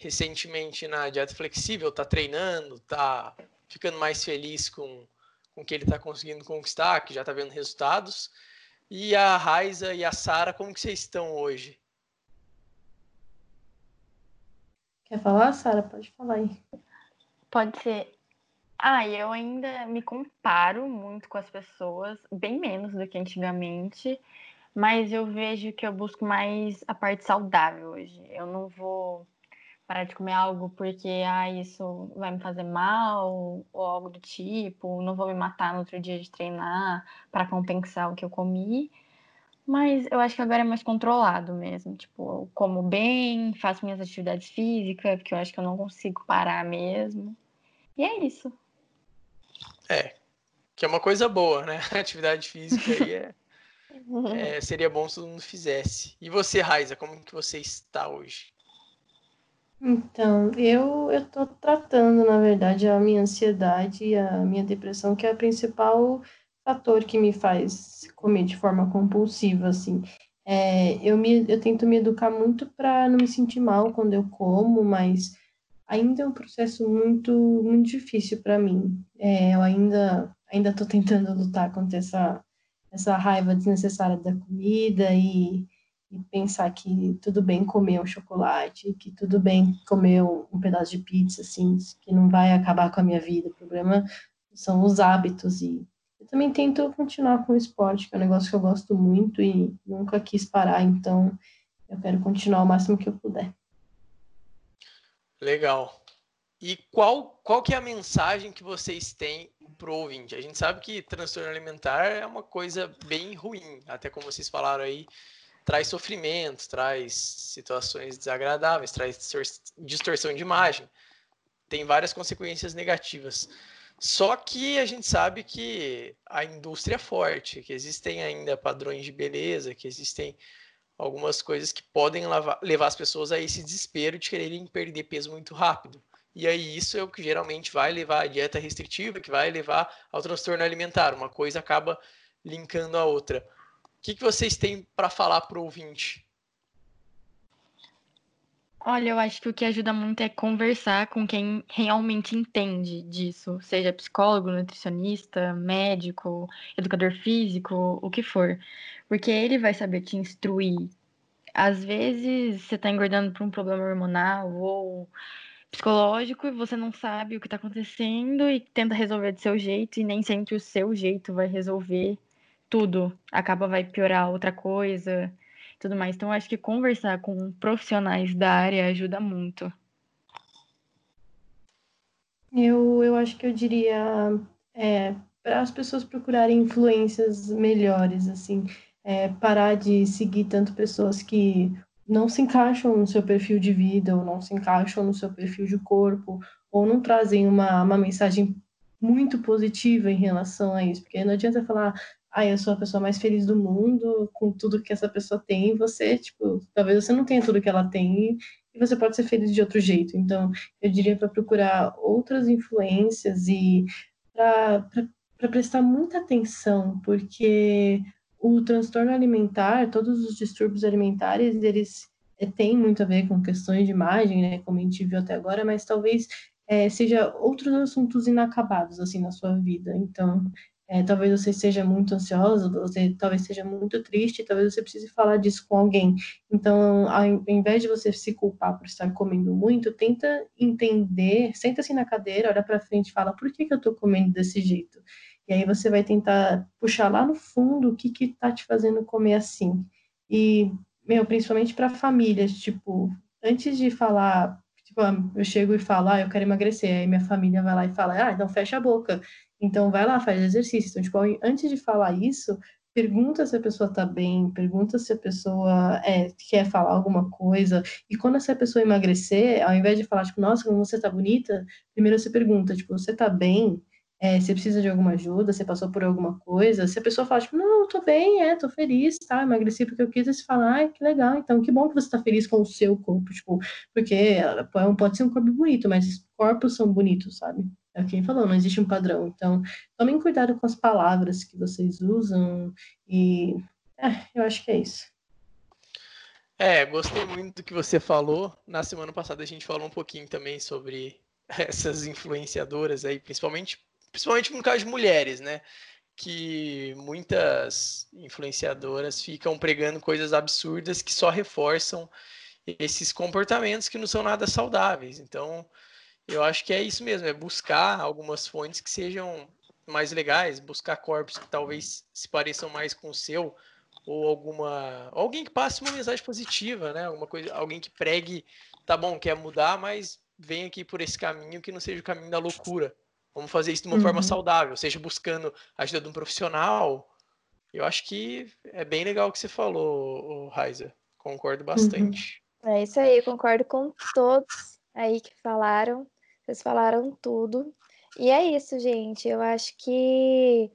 B: recentemente na dieta flexível, tá treinando, tá ficando mais feliz com, com o que ele está conseguindo conquistar, que já está vendo resultados. E a Raiza e a Sara, como que vocês estão hoje?
D: Quer falar, Sara? Pode falar aí.
E: Pode ser. Ah, eu ainda me comparo muito com as pessoas, bem menos do que antigamente, mas eu vejo que eu busco mais a parte saudável hoje. Eu não vou parar de comer algo porque ah, isso vai me fazer mal ou algo do tipo, não vou me matar no outro dia de treinar para compensar o que eu comi. Mas eu acho que agora é mais controlado mesmo. Tipo, eu como bem, faço minhas atividades físicas, porque eu acho que eu não consigo parar mesmo. E é isso.
B: É, que é uma coisa boa, né? Atividade física aí é, é, seria bom se todo mundo fizesse. E você, Raiza, como que você está hoje?
D: Então, eu eu tô tratando, na verdade, a minha ansiedade e a minha depressão, que é o principal fator que me faz comer de forma compulsiva, assim. É, eu, me, eu tento me educar muito para não me sentir mal quando eu como, mas ainda é um processo muito, muito difícil para mim. É, eu ainda ainda estou tentando lutar contra essa, essa raiva desnecessária da comida e e pensar que tudo bem comer um chocolate, que tudo bem comer um pedaço de pizza, assim, que não vai acabar com a minha vida. O problema são os hábitos e eu também tento continuar com o esporte, que é um negócio que eu gosto muito e nunca quis parar, então eu quero continuar o máximo que eu puder.
B: Legal. E qual, qual que é a mensagem que vocês têm para o ouvinte? A gente sabe que transtorno alimentar é uma coisa bem ruim, até como vocês falaram aí, traz sofrimento, traz situações desagradáveis, traz distorção de imagem, tem várias consequências negativas. Só que a gente sabe que a indústria é forte, que existem ainda padrões de beleza, que existem algumas coisas que podem levar, levar as pessoas a esse desespero de quererem perder peso muito rápido. E aí isso é o que geralmente vai levar à dieta restritiva, que vai levar ao transtorno alimentar. Uma coisa acaba linkando a outra. O que, que vocês têm para falar para o ouvinte?
E: Olha, eu acho que o que ajuda muito é conversar com quem realmente entende disso, seja psicólogo, nutricionista, médico, educador físico, o que for. Porque ele vai saber te instruir. Às vezes você está engordando por um problema hormonal ou psicológico e você não sabe o que está acontecendo e tenta resolver do seu jeito e nem sempre o seu jeito vai resolver tudo. Acaba vai piorar outra coisa, tudo mais. Então, acho que conversar com profissionais da área ajuda muito.
D: Eu, eu acho que eu diria é, para as pessoas procurarem influências melhores, assim, é, parar de seguir tanto pessoas que não se encaixam no seu perfil de vida, ou não se encaixam no seu perfil de corpo, ou não trazem uma, uma mensagem muito positiva em relação a isso, porque não adianta falar, ah, eu sou a pessoa mais feliz do mundo com tudo que essa pessoa tem, você, tipo, talvez você não tenha tudo que ela tem e você pode ser feliz de outro jeito. Então, eu diria para procurar outras influências e para prestar muita atenção, porque o transtorno alimentar, todos os distúrbios alimentares, eles é, têm muito a ver com questões de imagem, né, como a gente viu até agora, mas talvez é, seja outros assuntos inacabados assim na sua vida. Então, é, talvez você seja muito ansiosa, você talvez seja muito triste, talvez você precise falar disso com alguém. Então, ao invés de você se culpar por estar comendo muito, tenta entender, senta-se na cadeira, olha para frente e fala: por que, que eu estou comendo desse jeito? E aí você vai tentar puxar lá no fundo o que que tá te fazendo comer assim. E, meu, principalmente para famílias, tipo, antes de falar Tipo, eu chego e falo, ah, eu quero emagrecer. Aí minha família vai lá e fala, ah, então fecha a boca. Então vai lá, faz exercício. Então, tipo, antes de falar isso, pergunta se a pessoa tá bem, pergunta se a pessoa é, quer falar alguma coisa. E quando essa pessoa emagrecer, ao invés de falar, tipo, nossa, como você tá bonita, primeiro você pergunta, tipo, você tá bem? É, você precisa de alguma ajuda, você passou por alguma coisa, se a pessoa fala, tipo, não, eu tô bem, é, tô feliz, tá, emagreci porque eu quis, você fala, ai, que legal, então que bom que você tá feliz com o seu corpo, tipo, porque pode ser um corpo bonito, mas corpos são bonitos, sabe? É quem falou, não existe um padrão, então tomem cuidado com as palavras que vocês usam e, é, eu acho que é isso.
B: É, gostei muito do que você falou. Na semana passada a gente falou um pouquinho também sobre essas influenciadoras aí, principalmente principalmente no caso de mulheres, né? Que muitas influenciadoras ficam pregando coisas absurdas que só reforçam esses comportamentos que não são nada saudáveis. Então, eu acho que é isso mesmo, é buscar algumas fontes que sejam mais legais, buscar corpos que talvez se pareçam mais com o seu, ou alguma alguém que passe uma mensagem positiva, né? Alguma coisa, alguém que pregue, tá bom, quer mudar, mas vem aqui por esse caminho que não seja o caminho da loucura. Vamos fazer isso de uma uhum. forma saudável, seja buscando a ajuda de um profissional. Eu acho que é bem legal o que você falou, Raiza. Concordo uhum. bastante.
C: Uhum. É isso aí, concordo com todos aí que falaram. Vocês falaram tudo. E é isso, gente. Eu acho que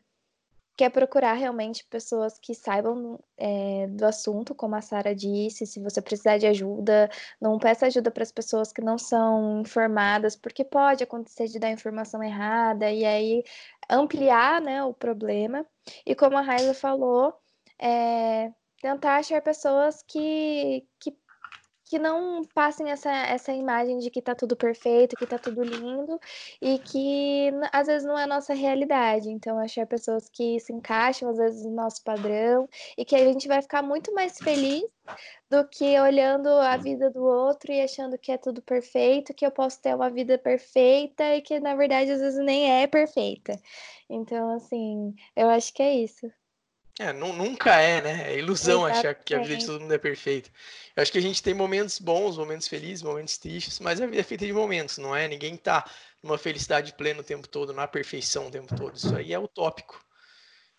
C: quer procurar realmente pessoas que saibam é, do assunto, como a Sara disse. Se você precisar de ajuda, não peça ajuda para as pessoas que não são informadas, porque pode acontecer de dar informação errada e aí ampliar né, o problema. E como a Raila falou, é, tentar achar pessoas que, que que não passem essa, essa imagem de que tá tudo perfeito, que tá tudo lindo e que às vezes não é a nossa realidade. Então, achar pessoas que se encaixam às vezes no nosso padrão e que a gente vai ficar muito mais feliz do que olhando a vida do outro e achando que é tudo perfeito, que eu posso ter uma vida perfeita e que na verdade às vezes nem é perfeita. Então, assim, eu acho que é isso.
B: É, nunca é, né? É ilusão Exatamente. achar que a vida de todo mundo é perfeita. Eu acho que a gente tem momentos bons, momentos felizes, momentos tristes, mas a vida é feita de momentos, não é? Ninguém tá numa felicidade plena o tempo todo, na perfeição o tempo todo. Isso aí é utópico.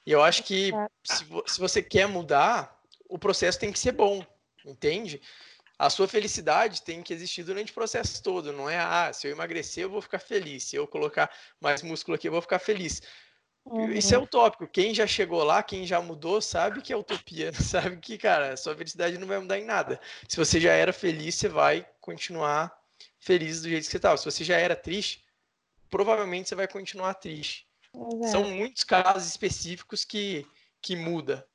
B: E eu acho que se, se você quer mudar, o processo tem que ser bom, entende? A sua felicidade tem que existir durante o processo todo, não é? Ah, se eu emagrecer, eu vou ficar feliz. Se eu colocar mais músculo aqui, eu vou ficar feliz. Uhum. Isso é utópico. Quem já chegou lá, quem já mudou, sabe que é utopia. Sabe que, cara, sua felicidade não vai mudar em nada. Se você já era feliz, você vai continuar feliz do jeito que você estava. Se você já era triste, provavelmente você vai continuar triste. São muitos casos específicos que, que muda,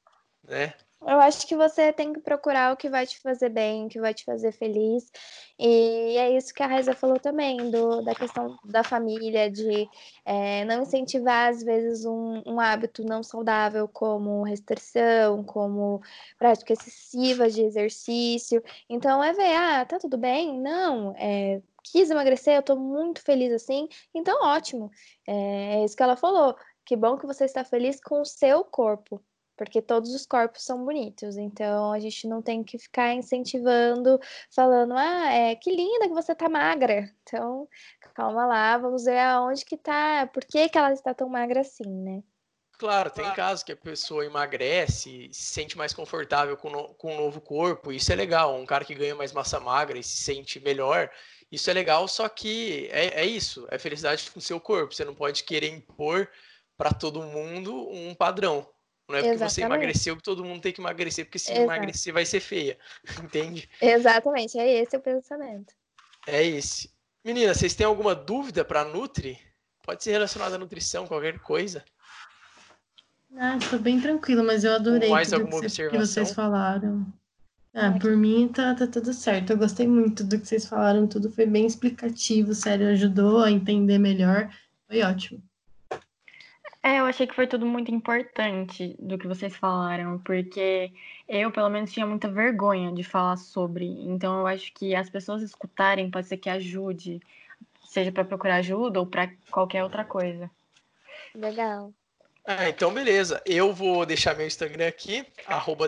B: né?
C: Eu acho que você tem que procurar o que vai te fazer bem, o que vai te fazer feliz. E é isso que a Raiza falou também, do, da questão da família, de é, não incentivar, às vezes, um, um, hábito não saudável, como restrição, como prática excessiva de exercício. Então, é ver, ah, tá tudo bem? Não, é, quis emagrecer, eu tô muito feliz assim, então ótimo. É, é isso que ela falou. Que bom que você está feliz com o seu corpo porque todos os corpos são bonitos, então a gente não tem que ficar incentivando, falando, ah, é, que linda que você tá magra. Então, calma lá, vamos ver aonde que tá, por que, que ela está tão magra assim, né?
B: Claro, tem casos que a pessoa emagrece, se sente mais confortável com, no, com o novo corpo, isso é legal. Um cara que ganha mais massa magra e se sente melhor, Isso é legal, só que é, é isso, é felicidade com o seu corpo. Você não pode querer impor para todo mundo um padrão. Não é porque Exatamente. você emagreceu que todo mundo tem que emagrecer, porque se Exato. emagrecer vai ser feia. Entende?
C: Exatamente, é esse o pensamento.
B: É esse. Menina, vocês têm alguma dúvida para Nutri? Pode ser relacionada à nutrição, qualquer coisa.
D: Ah, estou bem tranquilo, mas eu adorei mais tudo alguma que, observação? que vocês falaram. Ah, por mim tá, tá tudo certo. Eu gostei muito do que vocês falaram, tudo foi bem explicativo, sério, ajudou a entender melhor. Foi ótimo.
E: É, eu achei que foi tudo muito importante do que vocês falaram, porque eu, pelo menos, tinha muita vergonha de falar sobre. Então, eu acho que as pessoas escutarem pode ser que ajude, seja para procurar ajuda ou para qualquer outra coisa.
C: Legal.
B: Ah, então beleza. Eu vou deixar meu Instagram aqui, arroba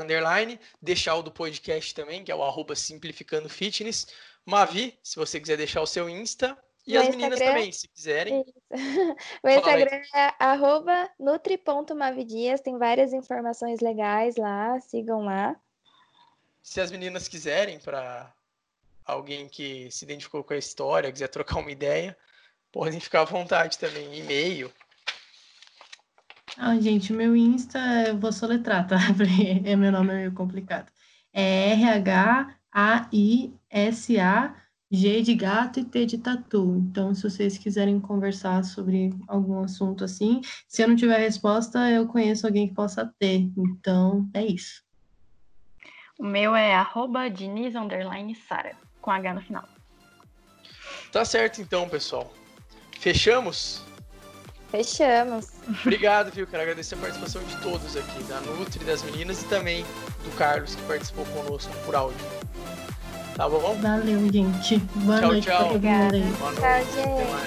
B: underline, deixar o do podcast também, que é o arroba simplificando fitness. Mavi, se você quiser deixar o seu Insta, e Meu as meninas Instagram... também, se quiserem.
C: Meu Instagram é arroba nutri.mavidias, tem várias informações legais lá, sigam lá.
B: Se as meninas quiserem, para alguém que se identificou com a história, quiser trocar uma ideia, podem ficar à vontade também, e-mail.
D: Ah, gente, meu Insta, eu vou soletrar, tá? Porque é meu nome é meio complicado. É R-H-A-I-S-A G de gato e T de tatu. Então, se vocês quiserem conversar sobre algum assunto assim, se eu não tiver resposta, eu conheço alguém que possa ter. Então, é isso.
E: O meu é arroba Diniz Sara, com H no final.
B: Tá certo então, pessoal. Fechamos?
C: Fechamos.
B: Obrigado, viu? Quero agradecer a participação de todos aqui, da Nutri, das meninas e também do Carlos, que participou conosco por áudio. Tá bom?
D: Valeu, gente. Boa
B: tchau,
D: noite
B: tchau. Boa noite. Tchau,
C: gente.